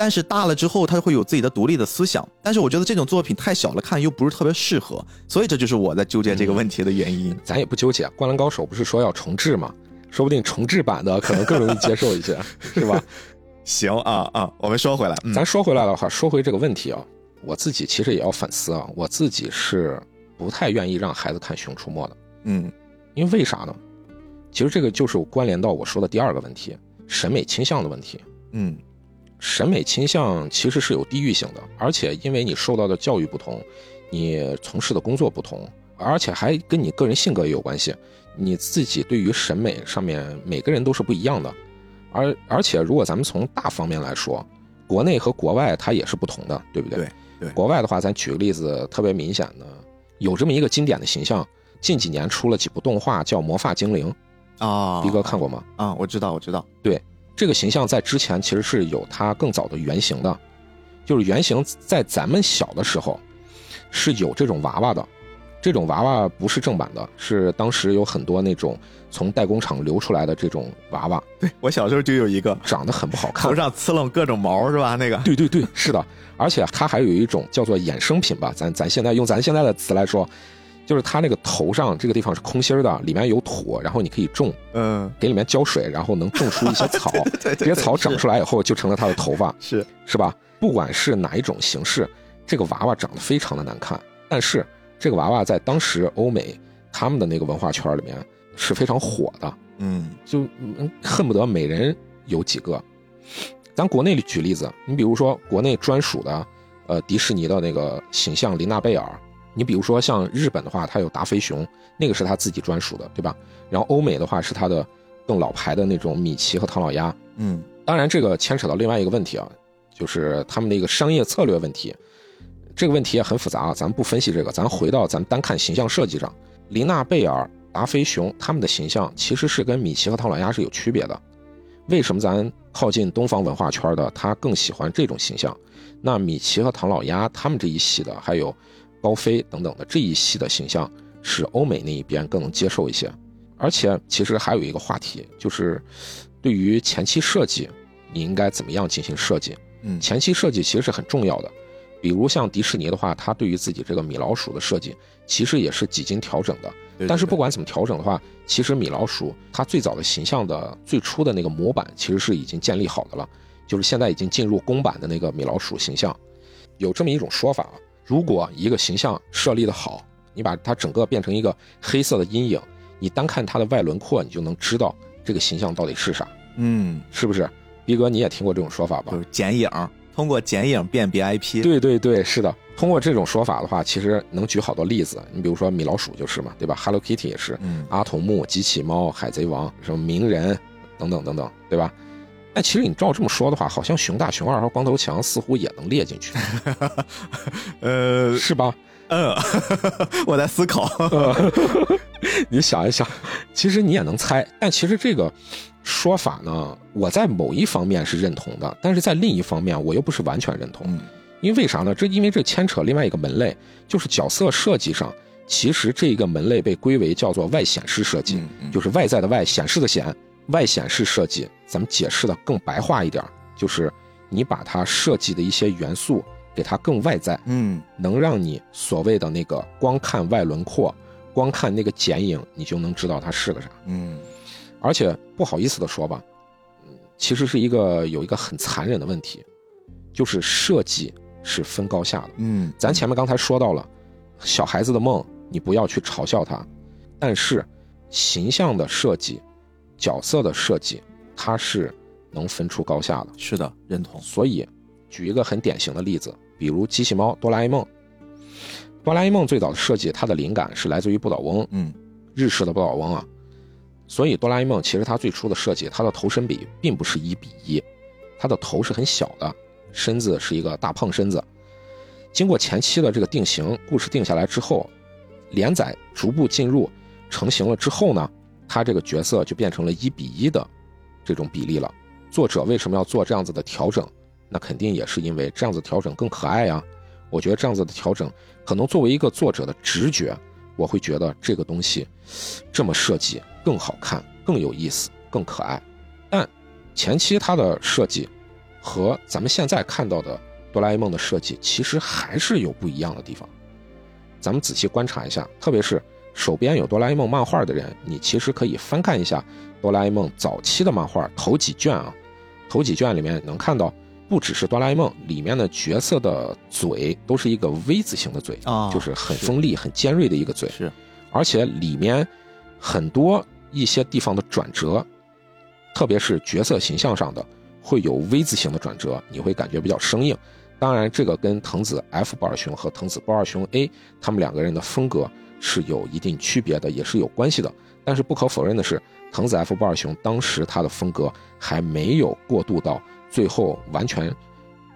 但是大了之后他会有自己的独立的思想，但是我觉得这种作品太小了看又不是特别适合，所以这就是我在纠结这个问题的原因。咱也不纠结，《灌篮高手》不是说要重置吗？说不定重置版的可能更容易接受一些，(laughs) 是吧？行啊啊，我们说回来，咱说回来的话，说回这个问题啊。我自己其实也要反思啊，我自己是不太愿意让孩子看《熊出没》的，嗯，因为为啥呢？其实这个就是关联到我说的第二个问题，审美倾向的问题。嗯，审美倾向其实是有地域性的，而且因为你受到的教育不同，你从事的工作不同，而且还跟你个人性格也有关系。你自己对于审美上面，每个人都是不一样的。而而且如果咱们从大方面来说，国内和国外它也是不同的，对不对？对。国外的话，咱举个例子，特别明显的，有这么一个经典的形象，近几年出了几部动画，叫《魔法精灵》啊，逼哥看过吗？啊，我知道，我知道。对，这个形象在之前其实是有它更早的原型的，就是原型在咱们小的时候是有这种娃娃的。这种娃娃不是正版的，是当时有很多那种从代工厂流出来的这种娃娃。对我小时候就有一个，长得很不好看，头上刺楞各种毛，是吧？那个。对对对，是的。而且它还有一种叫做衍生品吧，咱咱现在用咱现在的词来说，就是它那个头上这个地方是空心的，里面有土，然后你可以种，嗯，给里面浇水，然后能种出一些 (laughs) 草。这些草长出来以后就成了它的头发，(laughs) 是是吧？不管是哪一种形式，这个娃娃长得非常的难看，但是。这个娃娃在当时欧美他们的那个文化圈里面是非常火的，嗯，就恨不得每人有几个。咱国内举例子，你比如说国内专属的，呃，迪士尼的那个形象琳娜贝尔，你比如说像日本的话，它有达菲熊，那个是他自己专属的，对吧？然后欧美的话是它的更老牌的那种米奇和唐老鸭，嗯，当然这个牵扯到另外一个问题啊，就是他们的一个商业策略问题。这个问题也很复杂啊，咱们不分析这个，咱回到咱们单看形象设计上，琳娜贝尔、达菲熊他们的形象其实是跟米奇和唐老鸭是有区别的。为什么咱靠近东方文化圈的他更喜欢这种形象？那米奇和唐老鸭他们这一系的，还有高飞等等的这一系的形象，使欧美那一边更能接受一些。而且其实还有一个话题，就是对于前期设计，你应该怎么样进行设计？嗯，前期设计其实是很重要的。比如像迪士尼的话，它对于自己这个米老鼠的设计，其实也是几经调整的。但是不管怎么调整的话，其实米老鼠它最早的形象的最初的那个模板，其实是已经建立好的了，就是现在已经进入公版的那个米老鼠形象。有这么一种说法啊，如果一个形象设立的好，你把它整个变成一个黑色的阴影，你单看它的外轮廓，你就能知道这个形象到底是啥。嗯，是不是？逼哥，你也听过这种说法吧？就是剪影。通过剪影辨别 IP，对对对，是的。通过这种说法的话，其实能举好多例子。你比如说米老鼠就是嘛，对吧？Hello Kitty 也是，嗯，阿童木、机器猫、海贼王，什么鸣人等等等等，对吧？但其实你照这么说的话，好像熊大、熊二和光头强似乎也能列进去，(laughs) 呃，是吧？嗯，(laughs) 我在思考。(laughs) 你想一想，其实你也能猜，但其实这个。说法呢，我在某一方面是认同的，但是在另一方面我又不是完全认同。因为为啥呢？这因为这牵扯另外一个门类，就是角色设计上，其实这一个门类被归为叫做外显示设计，就是外在的外显示的显，外显示设计。咱们解释的更白话一点，就是你把它设计的一些元素给它更外在，嗯，能让你所谓的那个光看外轮廓，光看那个剪影，你就能知道它是个啥，嗯。而且不好意思的说吧，嗯，其实是一个有一个很残忍的问题，就是设计是分高下的。嗯，咱前面刚才说到了，小孩子的梦，你不要去嘲笑他，但是形象的设计、角色的设计，它是能分出高下的。是的，认同。所以，举一个很典型的例子，比如机器猫哆啦 A 梦。哆啦 A 梦最早的设计，它的灵感是来自于不倒翁，嗯，日式的不倒翁啊。所以哆啦 A 梦其实它最初的设计，它的头身比并不是一比一，它的头是很小的，身子是一个大胖身子。经过前期的这个定型，故事定下来之后，连载逐步进入成型了之后呢，他这个角色就变成了一比一的这种比例了。作者为什么要做这样子的调整？那肯定也是因为这样子调整更可爱呀。我觉得这样子的调整，可能作为一个作者的直觉。我会觉得这个东西这么设计更好看、更有意思、更可爱，但前期它的设计和咱们现在看到的哆啦 A 梦的设计其实还是有不一样的地方。咱们仔细观察一下，特别是手边有哆啦 A 梦漫画的人，你其实可以翻看一下哆啦 A 梦早期的漫画头几卷啊，头几卷里面能看到。不只是哆啦 A 梦里面的角色的嘴都是一个 V 字形的嘴啊，就是很锋利、很尖锐的一个嘴。是，而且里面很多一些地方的转折，特别是角色形象上的，会有 V 字形的转折，你会感觉比较生硬。当然，这个跟藤子 F 不二雄和藤子不二雄 A 他们两个人的风格是有一定区别的，也是有关系的。但是不可否认的是，藤子 F 不二雄当时他的风格还没有过渡到。最后完全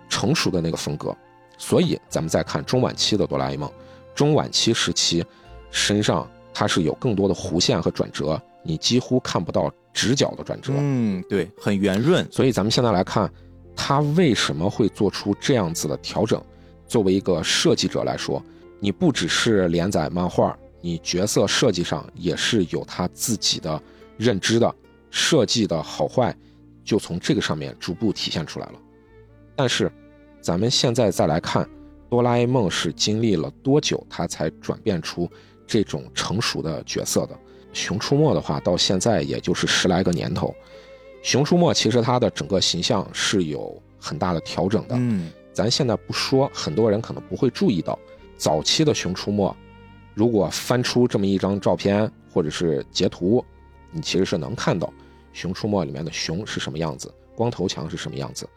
成熟的那个风格，所以咱们再看中晚期的哆啦 A 梦，中晚期时期身上它是有更多的弧线和转折，你几乎看不到直角的转折。嗯，对，很圆润。所以咱们现在来看，他为什么会做出这样子的调整？作为一个设计者来说，你不只是连载漫画，你角色设计上也是有他自己的认知的，设计的好坏。就从这个上面逐步体现出来了，但是，咱们现在再来看，哆啦 A 梦是经历了多久，他才转变出这种成熟的角色的？熊出没的话，到现在也就是十来个年头。熊出没其实它的整个形象是有很大的调整的。嗯，咱现在不说，很多人可能不会注意到，早期的熊出没，如果翻出这么一张照片或者是截图，你其实是能看到。《熊出没》里面的熊是什么样子？光头强是什么样子？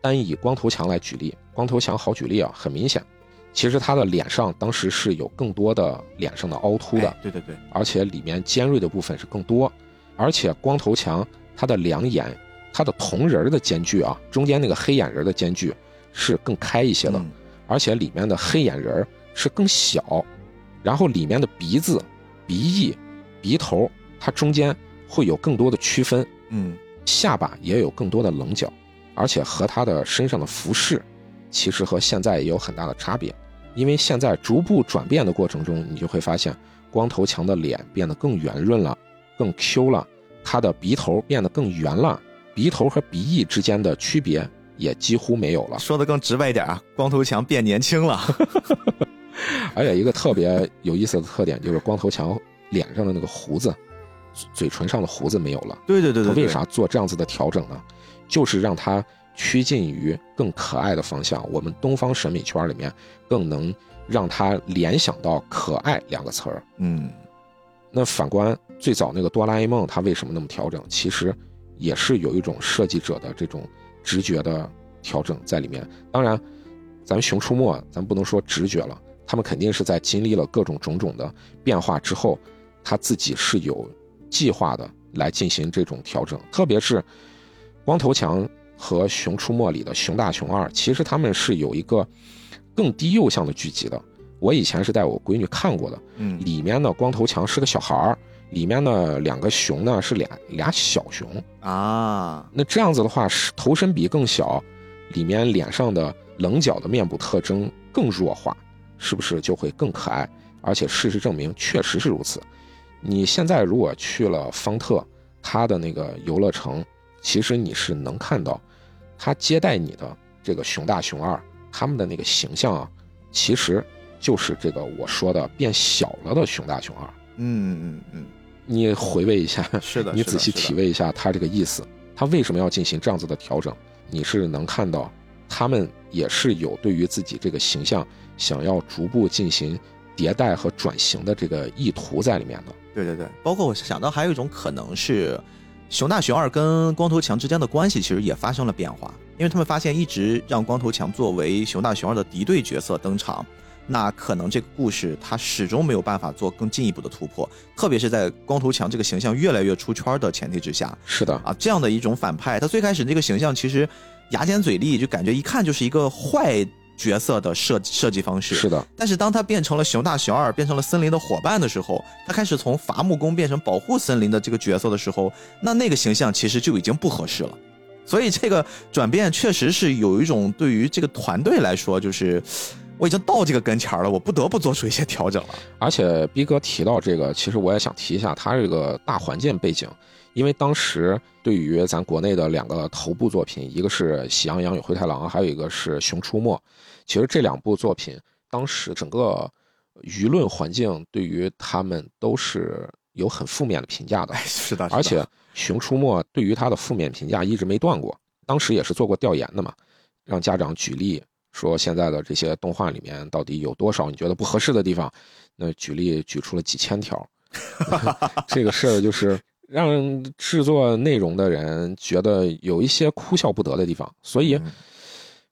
单以光头强来举例，光头强好举例啊，很明显，其实他的脸上当时是有更多的脸上的凹凸的，对对对，而且里面尖锐的部分是更多，而且光头强他的两眼，他的瞳仁的间距啊，中间那个黑眼仁的间距是更开一些的，而且里面的黑眼仁是更小，然后里面的鼻子、鼻翼、鼻头，它中间。会有更多的区分，嗯，下巴也有更多的棱角，而且和他的身上的服饰，其实和现在也有很大的差别。因为现在逐步转变的过程中，你就会发现光头强的脸变得更圆润了，更 Q 了，他的鼻头变得更圆了，鼻头和鼻翼之间的区别也几乎没有了。说的更直白一点啊，光头强变年轻了。(laughs) (laughs) 而且一个特别有意思的特点就是光头强脸上的那个胡子，嘴唇上的胡子没有了。对对对对。他为啥做这样子的调整呢？就是让他趋近于更可爱的方向。我们东方审美圈里面更能让他联想到可爱两个词儿。嗯。那反观最早那个哆啦 A 梦，它为什么那么调整？其实也是有一种设计者的这种直觉的调整在里面。当然，咱们熊出没，咱不能说直觉了。他们肯定是在经历了各种种种的变化之后，他自己是有计划的来进行这种调整。特别是光头强和熊出没里的熊大、熊二，其实他们是有一个更低幼向的剧集的。我以前是带我闺女看过的，嗯，里面呢光头强是个小孩儿，里面呢两个熊呢是俩俩小熊啊。那这样子的话，是头身比更小，里面脸上的棱角的面部特征更弱化。是不是就会更可爱？而且事实证明确实是如此。你现在如果去了方特，他的那个游乐城，其实你是能看到，他接待你的这个熊大熊二，他们的那个形象啊，其实就是这个我说的变小了的熊大熊二。嗯嗯嗯，你回味一下，是的，(laughs) 你仔细体味一下他这个意思，他为什么要进行这样子的调整？你是能看到，他们也是有对于自己这个形象。想要逐步进行迭代和转型的这个意图在里面的。对对对，包括我想到还有一种可能是，熊大熊二跟光头强之间的关系其实也发生了变化，因为他们发现一直让光头强作为熊大熊二的敌对角色登场，那可能这个故事它始终没有办法做更进一步的突破，特别是在光头强这个形象越来越出圈的前提之下。是的啊，这样的一种反派，他最开始那个形象其实牙尖嘴利，就感觉一看就是一个坏。角色的设设计方式是的，但是当他变成了熊大熊二，变成了森林的伙伴的时候，他开始从伐木工变成保护森林的这个角色的时候，那那个形象其实就已经不合适了。所以这个转变确实是有一种对于这个团队来说，就是我已经到这个跟前了，我不得不做出一些调整了。而且逼哥提到这个，其实我也想提一下他这个大环境背景。因为当时对于咱国内的两个头部作品，一个是《喜羊羊与灰太狼》，还有一个是《熊出没》。其实这两部作品当时整个舆论环境对于他们都是有很负面的评价的。是的，而且《熊出没》对于它的负面评价一直没断过。当时也是做过调研的嘛，让家长举例说现在的这些动画里面到底有多少你觉得不合适的地方？那举例举出了几千条。(laughs) (laughs) 这个事儿就是。让制作内容的人觉得有一些哭笑不得的地方，所以《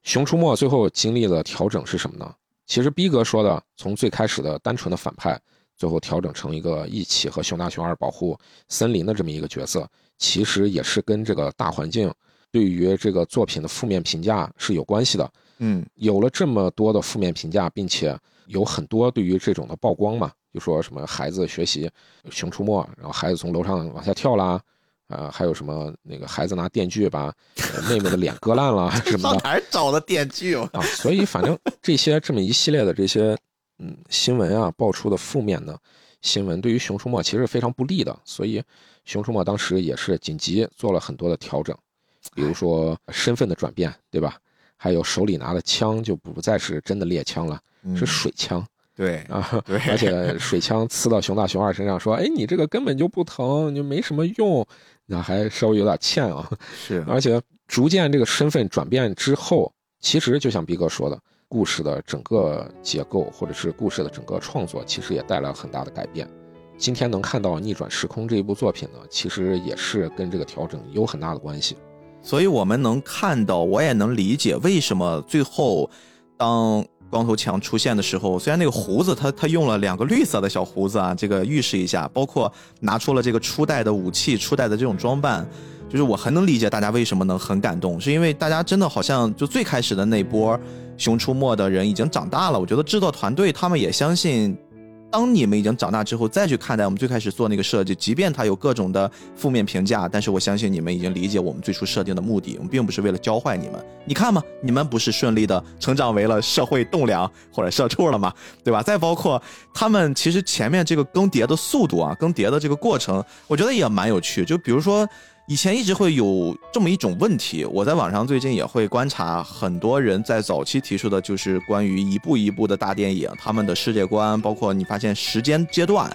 熊出没》最后经历了调整是什么呢？其实逼哥说的，从最开始的单纯的反派，最后调整成一个一起和熊大熊二保护森林的这么一个角色，其实也是跟这个大环境对于这个作品的负面评价是有关系的。嗯，有了这么多的负面评价，并且有很多对于这种的曝光嘛。就说什么孩子学习《熊出没》，然后孩子从楼上往下跳啦，啊，还有什么那个孩子拿电锯把妹妹的脸割烂了什么的。哪儿找的电锯啊？所以反正这些这么一系列的这些嗯新闻啊，爆出的负面的新闻，对于《熊出没》其实非常不利的。所以《熊出没》当时也是紧急做了很多的调整，比如说身份的转变，对吧？还有手里拿的枪就不再是真的猎枪了，是水枪。对啊，对，而且水枪刺到熊大熊二身上，说：“哎，你这个根本就不疼，就没什么用。”那还稍微有点欠啊。是，而且逐渐这个身份转变之后，其实就像逼哥说的，故事的整个结构或者是故事的整个创作，其实也带来很大的改变。今天能看到《逆转时空》这一部作品呢，其实也是跟这个调整有很大的关系。所以我们能看到，我也能理解为什么最后当。光头强出现的时候，虽然那个胡子他他用了两个绿色的小胡子啊，这个预示一下，包括拿出了这个初代的武器、初代的这种装扮，就是我很能理解大家为什么能很感动，是因为大家真的好像就最开始的那波熊出没的人已经长大了，我觉得制作团队他们也相信。当你们已经长大之后，再去看待我们最开始做那个设计，即便它有各种的负面评价，但是我相信你们已经理解我们最初设定的目的。我们并不是为了教坏你们，你看嘛，你们不是顺利的成长为了社会栋梁或者社畜了吗？对吧？再包括他们其实前面这个更迭的速度啊，更迭的这个过程，我觉得也蛮有趣。就比如说。以前一直会有这么一种问题，我在网上最近也会观察，很多人在早期提出的就是关于一部一部的大电影，他们的世界观，包括你发现时间阶段，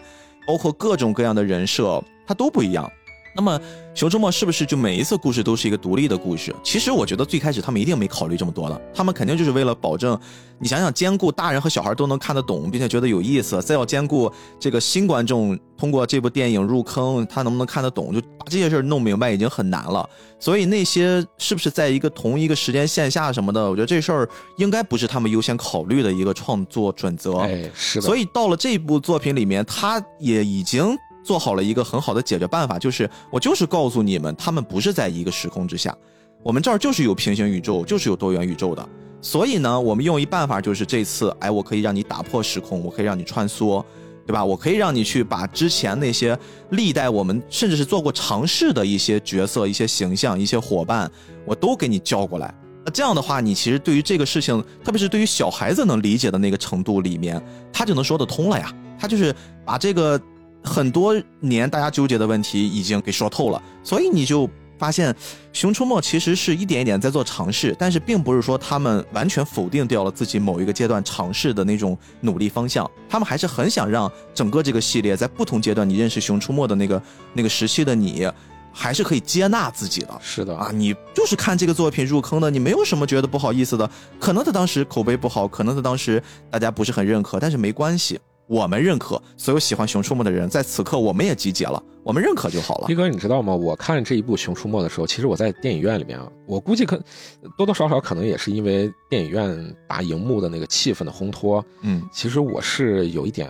包括各种各样的人设，它都不一样。那么，《熊出没》是不是就每一次故事都是一个独立的故事？其实我觉得最开始他们一定没考虑这么多的，他们肯定就是为了保证，你想想兼顾大人和小孩都能看得懂，并且觉得有意思，再要兼顾这个新观众通过这部电影入坑，他能不能看得懂，就把这些事儿弄明白已经很难了。所以那些是不是在一个同一个时间线下什么的，我觉得这事儿应该不是他们优先考虑的一个创作准则。哎，是的。所以到了这部作品里面，他也已经。做好了一个很好的解决办法，就是我就是告诉你们，他们不是在一个时空之下，我们这儿就是有平行宇宙，就是有多元宇宙的。所以呢，我们用一办法，就是这次，哎，我可以让你打破时空，我可以让你穿梭，对吧？我可以让你去把之前那些历代我们甚至是做过尝试的一些角色、一些形象、一些伙伴，我都给你叫过来。那这样的话，你其实对于这个事情，特别是对于小孩子能理解的那个程度里面，他就能说得通了呀。他就是把这个。很多年大家纠结的问题已经给说透了，所以你就发现《熊出没》其实是一点一点在做尝试，但是并不是说他们完全否定掉了自己某一个阶段尝试的那种努力方向，他们还是很想让整个这个系列在不同阶段你认识《熊出没》的那个那个时期的你，还是可以接纳自己的。是的啊，你就是看这个作品入坑的，你没有什么觉得不好意思的。可能他当时口碑不好，可能他当时大家不是很认可，但是没关系。我们认可所有喜欢《熊出没》的人，在此刻我们也集结了，我们认可就好了。一哥，你知道吗？我看这一部《熊出没》的时候，其实我在电影院里面啊，我估计可多多少少可能也是因为电影院大荧幕的那个气氛的烘托，嗯，其实我是有一点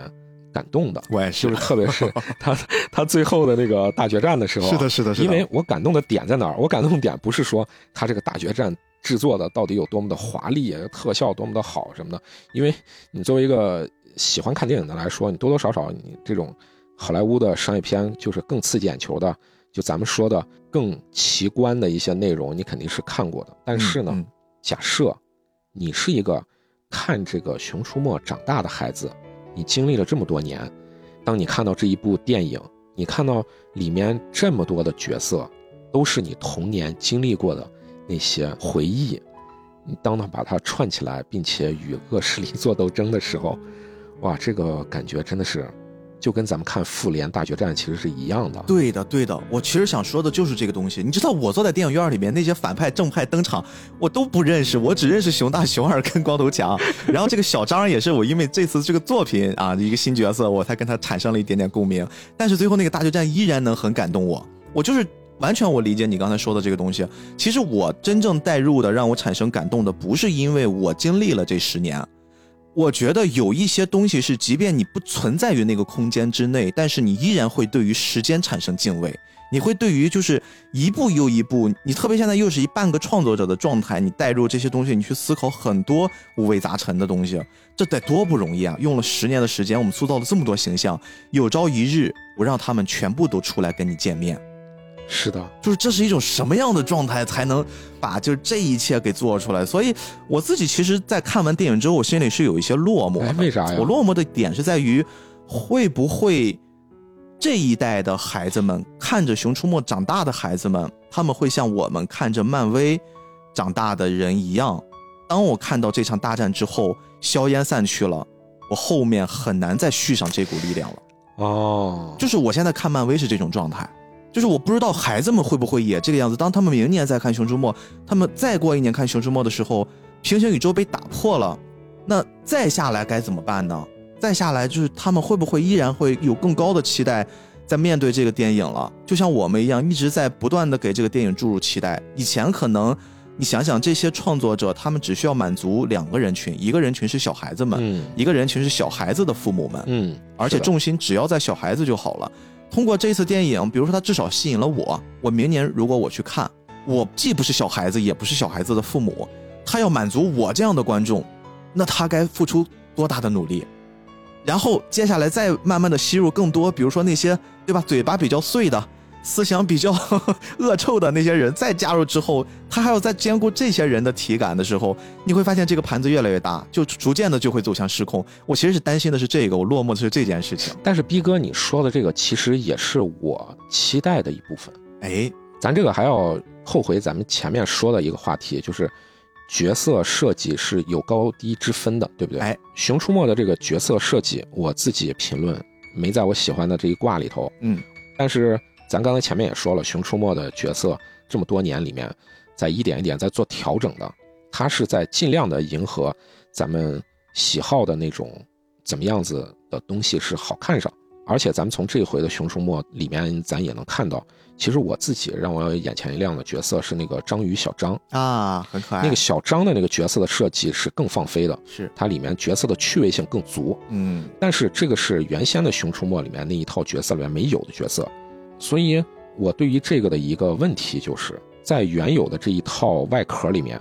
感动的。我也是，就是特别是他 (laughs) 他最后的那个大决战的时候，是的，是的，是的。因为我感动的点在哪儿？我感动的点不是说他这个大决战制作的到底有多么的华丽，特效多么的好什么的，因为你作为一个。喜欢看电影的来说，你多多少少你这种好莱坞的商业片就是更刺激眼球的，就咱们说的更奇观的一些内容，你肯定是看过的。但是呢，假设你是一个看这个《熊出没》长大的孩子，你经历了这么多年，当你看到这一部电影，你看到里面这么多的角色，都是你童年经历过的那些回忆，你当他把它串起来，并且与恶势力做斗争的时候。哇，这个感觉真的是，就跟咱们看复联大决战其实是一样的。对的，对的，我其实想说的就是这个东西。你知道，我坐在电影院里面，那些反派正派登场，我都不认识，我只认识熊大、熊二跟光头强。然后这个小张也是我，因为这次这个作品啊，一个新角色，我才跟他产生了一点点共鸣。但是最后那个大决战依然能很感动我。我就是完全我理解你刚才说的这个东西。其实我真正带入的，让我产生感动的，不是因为我经历了这十年。我觉得有一些东西是，即便你不存在于那个空间之内，但是你依然会对于时间产生敬畏。你会对于就是一步又一步，你特别现在又是一半个创作者的状态，你带入这些东西，你去思考很多五味杂陈的东西，这得多不容易啊！用了十年的时间，我们塑造了这么多形象，有朝一日我让他们全部都出来跟你见面。是的，就是这是一种什么样的状态才能把就这一切给做出来？所以我自己其实，在看完电影之后，我心里是有一些落寞。为啥呀？我落寞的点是在于，会不会这一代的孩子们看着《熊出没》长大的孩子们，他们会像我们看着漫威长大的人一样？当我看到这场大战之后，硝烟散去了，我后面很难再续上这股力量了。哦，就是我现在看漫威是这种状态。就是我不知道孩子们会不会也这个样子。当他们明年再看《熊出没》，他们再过一年看《熊出没》的时候，平行宇宙被打破了，那再下来该怎么办呢？再下来就是他们会不会依然会有更高的期待，在面对这个电影了？就像我们一样，一直在不断的给这个电影注入期待。以前可能你想想，这些创作者他们只需要满足两个人群，一个人群是小孩子们，一个人群是小孩子的父母们，嗯，而且重心只要在小孩子就好了。通过这次电影，比如说他至少吸引了我，我明年如果我去看，我既不是小孩子，也不是小孩子的父母，他要满足我这样的观众，那他该付出多大的努力？然后接下来再慢慢的吸入更多，比如说那些对吧，嘴巴比较碎的。思想比较 (laughs) 恶臭的那些人再加入之后，他还要再兼顾这些人的体感的时候，你会发现这个盘子越来越大，就逐渐的就会走向失控。我其实是担心的是这个，我落寞的是这件事情。但是逼哥你说的这个其实也是我期待的一部分。哎，咱这个还要后悔咱们前面说的一个话题，就是角色设计是有高低之分的，对不对？哎，熊出没的这个角色设计，我自己评论没在我喜欢的这一挂里头。嗯，但是咱刚才前面也说了，熊出没的角色这么多年里面，在一点一点在做调整的，它是在尽量的迎合咱们喜好的那种怎么样子的东西是好看上。而且咱们从这回的《熊出没》里面，咱也能看到，其实我自己让我眼前一亮的角色是那个章鱼小张啊，很可爱。那个小张的那个角色的设计是更放飞的，是它里面角色的趣味性更足。嗯，但是这个是原先的《熊出没》里面那一套角色里面没有的角色，所以我对于这个的一个问题就是在原有的这一套外壳里面，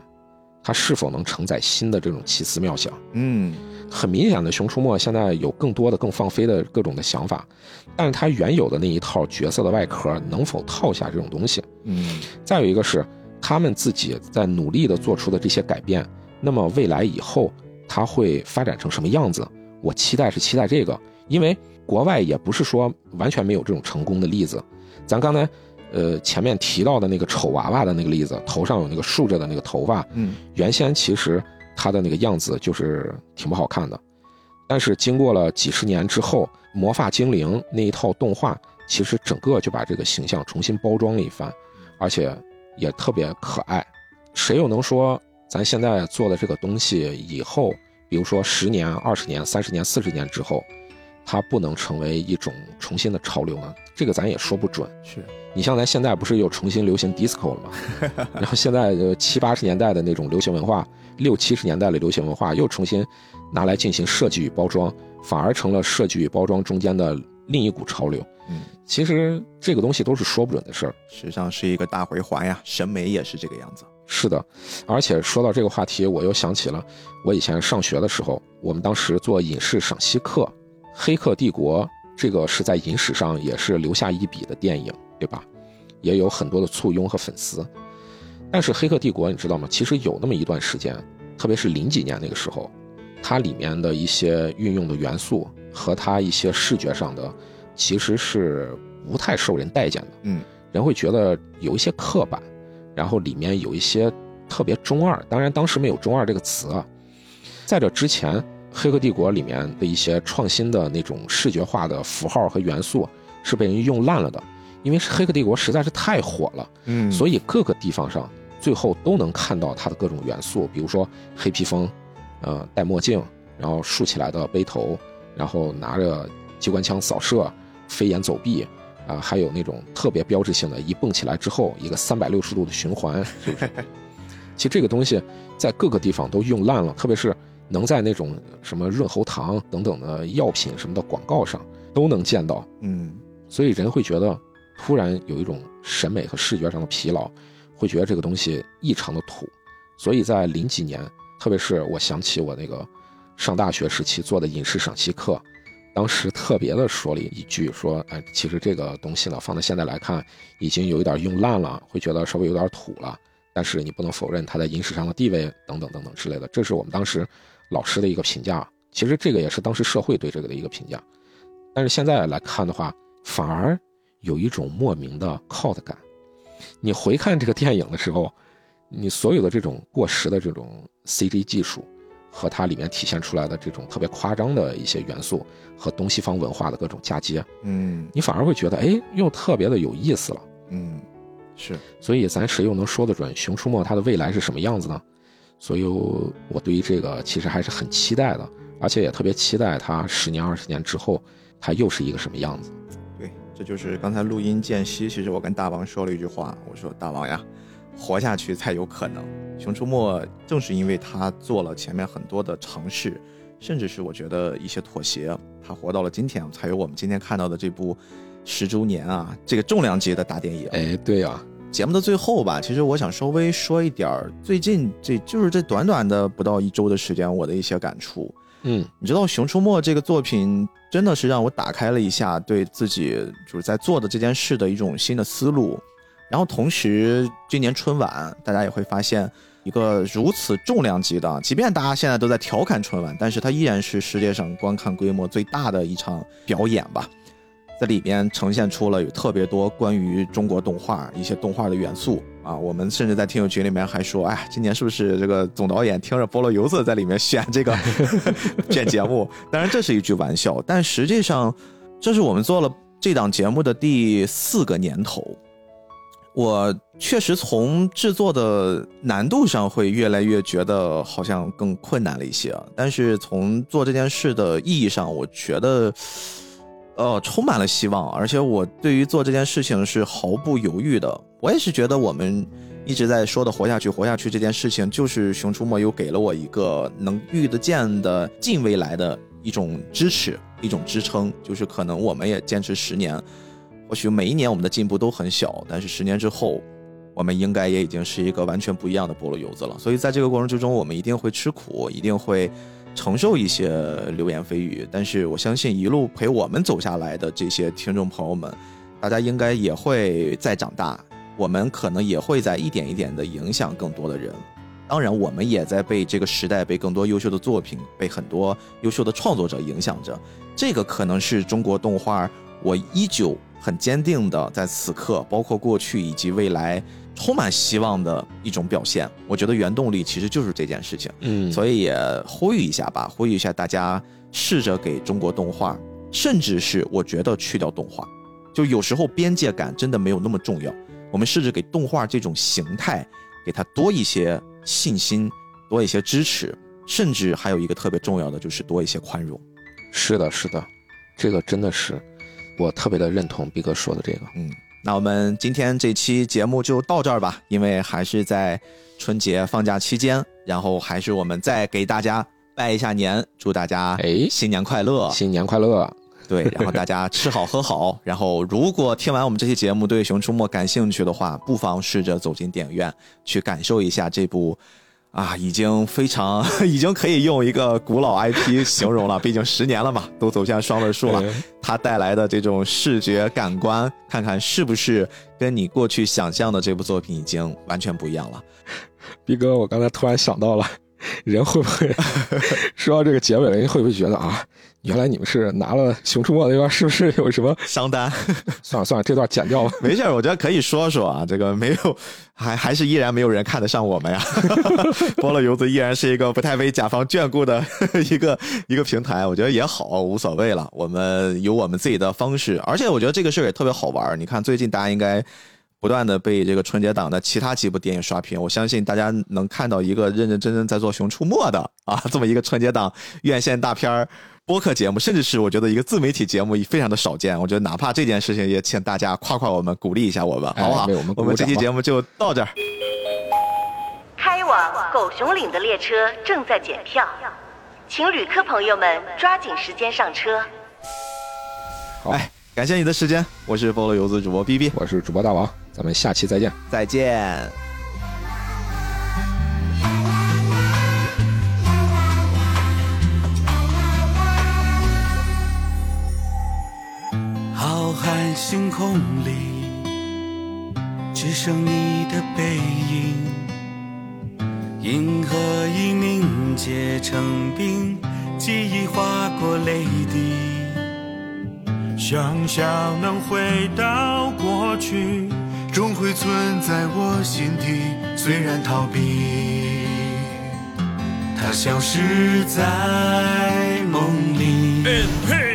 它是否能承载新的这种奇思妙想？嗯。很明显的，《熊出没》现在有更多的、更放飞的各种的想法，但是它原有的那一套角色的外壳能否套下这种东西？嗯，再有一个是他们自己在努力的做出的这些改变，那么未来以后它会发展成什么样子？我期待是期待这个，因为国外也不是说完全没有这种成功的例子。咱刚才呃前面提到的那个丑娃娃的那个例子，头上有那个竖着的那个头发，嗯，原先其实。他的那个样子就是挺不好看的，但是经过了几十年之后，《魔法精灵》那一套动画，其实整个就把这个形象重新包装了一番，而且也特别可爱。谁又能说咱现在做的这个东西以后，比如说十年、二十年、三十年、四十年之后，它不能成为一种重新的潮流呢？这个咱也说不准。是你像咱现在不是又重新流行 disco 了吗？(laughs) 然后现在呃七八十年代的那种流行文化。六七十年代的流行文化又重新拿来进行设计与包装，反而成了设计与包装中间的另一股潮流。嗯，其实这个东西都是说不准的事儿，实际上是一个大回环呀。审美也是这个样子。是的，而且说到这个话题，我又想起了我以前上学的时候，我们当时做影视赏析课，《黑客帝国》这个是在影史上也是留下一笔的电影，对吧？也有很多的簇拥和粉丝。但是《黑客帝国》，你知道吗？其实有那么一段时间，特别是零几年那个时候，它里面的一些运用的元素和它一些视觉上的，其实是不太受人待见的。嗯，人会觉得有一些刻板，然后里面有一些特别中二。当然，当时没有“中二”这个词啊。在这之前，《黑客帝国》里面的一些创新的那种视觉化的符号和元素是被人用烂了的。因为是黑客帝国实在是太火了，嗯，所以各个地方上最后都能看到它的各种元素，比如说黑披风，呃，戴墨镜，然后竖起来的背头，然后拿着机关枪扫射，飞檐走壁，啊，还有那种特别标志性的，一蹦起来之后一个三百六十度的循环，是不是？(laughs) 其实这个东西在各个地方都用烂了，特别是能在那种什么润喉糖等等的药品什么的广告上都能见到，嗯，所以人会觉得。突然有一种审美和视觉上的疲劳，会觉得这个东西异常的土，所以在零几年，特别是我想起我那个上大学时期做的影视赏析课，当时特别的说了一句，说，哎，其实这个东西呢，放到现在来看，已经有一点用烂了，会觉得稍微有点土了，但是你不能否认它在影史上的地位等等等等之类的，这是我们当时老师的一个评价。其实这个也是当时社会对这个的一个评价，但是现在来看的话，反而。有一种莫名的 cult 感，你回看这个电影的时候，你所有的这种过时的这种 CG 技术，和它里面体现出来的这种特别夸张的一些元素和东西方文化的各种嫁接，嗯，你反而会觉得，哎，又特别的有意思了，嗯，是，所以咱谁又能说得准《熊出没》它的未来是什么样子呢？所以，我对于这个其实还是很期待的，而且也特别期待它十年、二十年之后，它又是一个什么样子。对这就是刚才录音间隙，其实我跟大王说了一句话，我说大王呀，活下去才有可能。熊出没正是因为他做了前面很多的尝试，甚至是我觉得一些妥协，他活到了今天，才有我们今天看到的这部十周年啊，这个重量级的大电影。哎，对呀，节目的最后吧，其实我想稍微说一点儿，最近这就是这短短的不到一周的时间，我的一些感触。嗯，你知道《熊出没》这个作品真的是让我打开了一下对自己就是在做的这件事的一种新的思路。然后同时，今年春晚大家也会发现一个如此重量级的，即便大家现在都在调侃春晚，但是它依然是世界上观看规模最大的一场表演吧。在里面呈现出了有特别多关于中国动画一些动画的元素啊。我们甚至在听友群里面还说，哎，今年是不是这个总导演听着菠萝油子在里面选这个 (laughs) 选节目？当然这是一句玩笑，但实际上这是我们做了这档节目的第四个年头。我确实从制作的难度上会越来越觉得好像更困难了一些，但是从做这件事的意义上，我觉得，呃，充满了希望，而且我对于做这件事情是毫不犹豫的。我也是觉得我们一直在说的“活下去，活下去”这件事情，就是《熊出没》又给了我一个能遇得见的近未来的一种支持，一种支撑，就是可能我们也坚持十年。或许每一年我们的进步都很小，但是十年之后，我们应该也已经是一个完全不一样的菠萝油子了。所以在这个过程之中，我们一定会吃苦，一定会承受一些流言蜚语。但是我相信一路陪我们走下来的这些听众朋友们，大家应该也会在长大，我们可能也会在一点一点的影响更多的人。当然，我们也在被这个时代、被更多优秀的作品、被很多优秀的创作者影响着。这个可能是中国动画，我依旧。很坚定的，在此刻，包括过去以及未来，充满希望的一种表现。我觉得原动力其实就是这件事情。嗯，所以也呼吁一下吧，呼吁一下大家，试着给中国动画，甚至是我觉得去掉动画，就有时候边界感真的没有那么重要。我们试着给动画这种形态，给它多一些信心，多一些支持，甚至还有一个特别重要的，就是多一些宽容。是的，是的，这个真的是。我特别的认同毕哥说的这个，嗯，那我们今天这期节目就到这儿吧，因为还是在春节放假期间，然后还是我们再给大家拜一下年，祝大家哎新年快乐，新年快乐，对，然后大家吃好喝好，然后如果听完我们这期节目对《熊出没》感兴趣的话，不妨试着走进电影院去感受一下这部。啊，已经非常，(laughs) 已经可以用一个古老 IP 形容了。毕竟十年了嘛，(laughs) 都走向双位数了。它带来的这种视觉感官，看看是不是跟你过去想象的这部作品已经完全不一样了。毕哥，我刚才突然想到了，人会不会 (laughs) 说到这个结尾了？人会不会觉得啊？原来你们是拿了《熊出没》那边，是不是有什么 (laughs) 商单？(laughs) 算了算了，这段剪掉吧。(laughs) 没事，我觉得可以说说啊。这个没有，还还是依然没有人看得上我们呀。菠萝油子依然是一个不太被甲方眷顾的一个一个平台，我觉得也好，无所谓了。我们有我们自己的方式，而且我觉得这个事儿也特别好玩。你看，最近大家应该不断的被这个春节档的其他几部电影刷屏，我相信大家能看到一个认认真真在做《熊出没》的啊，这么一个春节档院线大片儿。播客节目，甚至是我觉得一个自媒体节目，也非常的少见。我觉得哪怕这件事情，也请大家夸夸我们，鼓励一下我们，好不好？我们这期节目就到这儿。开往狗熊岭的列车正在检票，请旅客朋友们抓紧时间上车。哎，感谢你的时间，我是菠萝游子主播 B B，我是主播大王，咱们下期再见，再见。浩瀚星空里只剩你的背影，银河已凝结成冰，记忆划过泪滴。想象能回到过去，终会存在我心底。虽然逃避，它消失在梦里。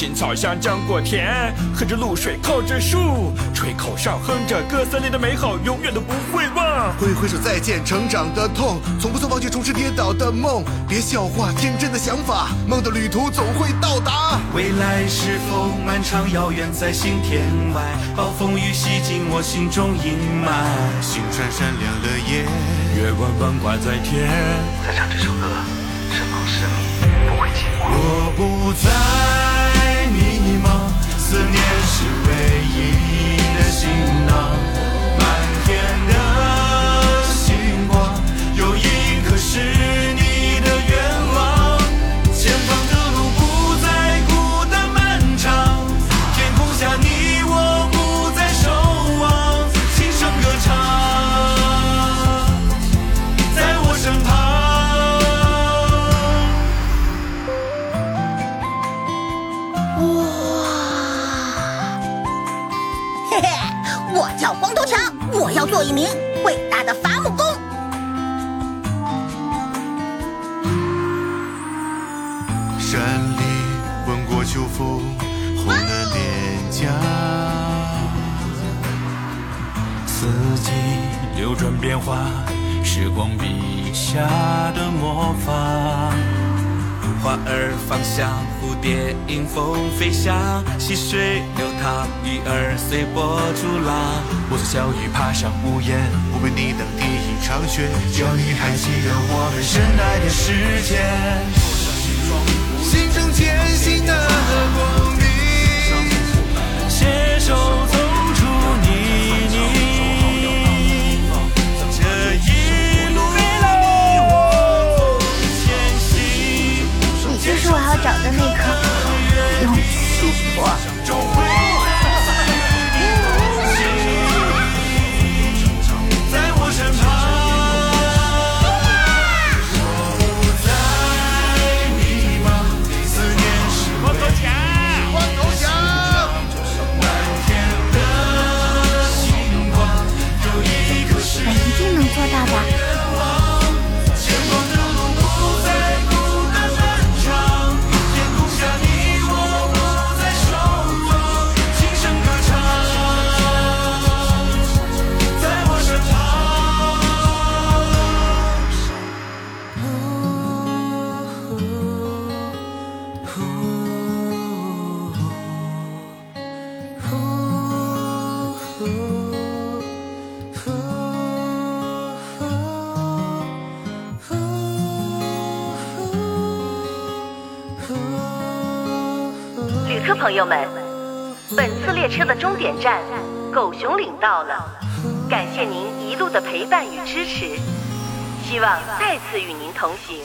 青草香，浆果甜，喝着露水，靠着树，吹口哨，哼着歌，森林的美好永远都不会忘。挥挥手再见，成长的痛，从不曾忘记重拾跌倒的梦。别笑话天真的想法，梦的旅途总会到达。未来是否漫长遥远在星天外？暴风雨洗净我心中阴霾。星闪闪亮了夜，月光光挂在天。在唱这首歌，身旁是你，不会寂寞。我不再。思念是唯一的行囊。满天的做一名伟大的伐木工。山里吻过秋风红的脸颊，四季流转变化，时光笔下的魔法。花儿芳香，蝴蝶迎风飞翔，溪水流淌，鱼儿随波逐浪。我从小雨爬上屋檐，我为你等第一场雪。只要你还记得我们深爱的时间，心中坚信的光明，携手走出泥是我要找的那颗。勇气果。在我身朋友们，本次列车的终点站狗熊岭到了，感谢您一路的陪伴与支持，希望再次与您同行。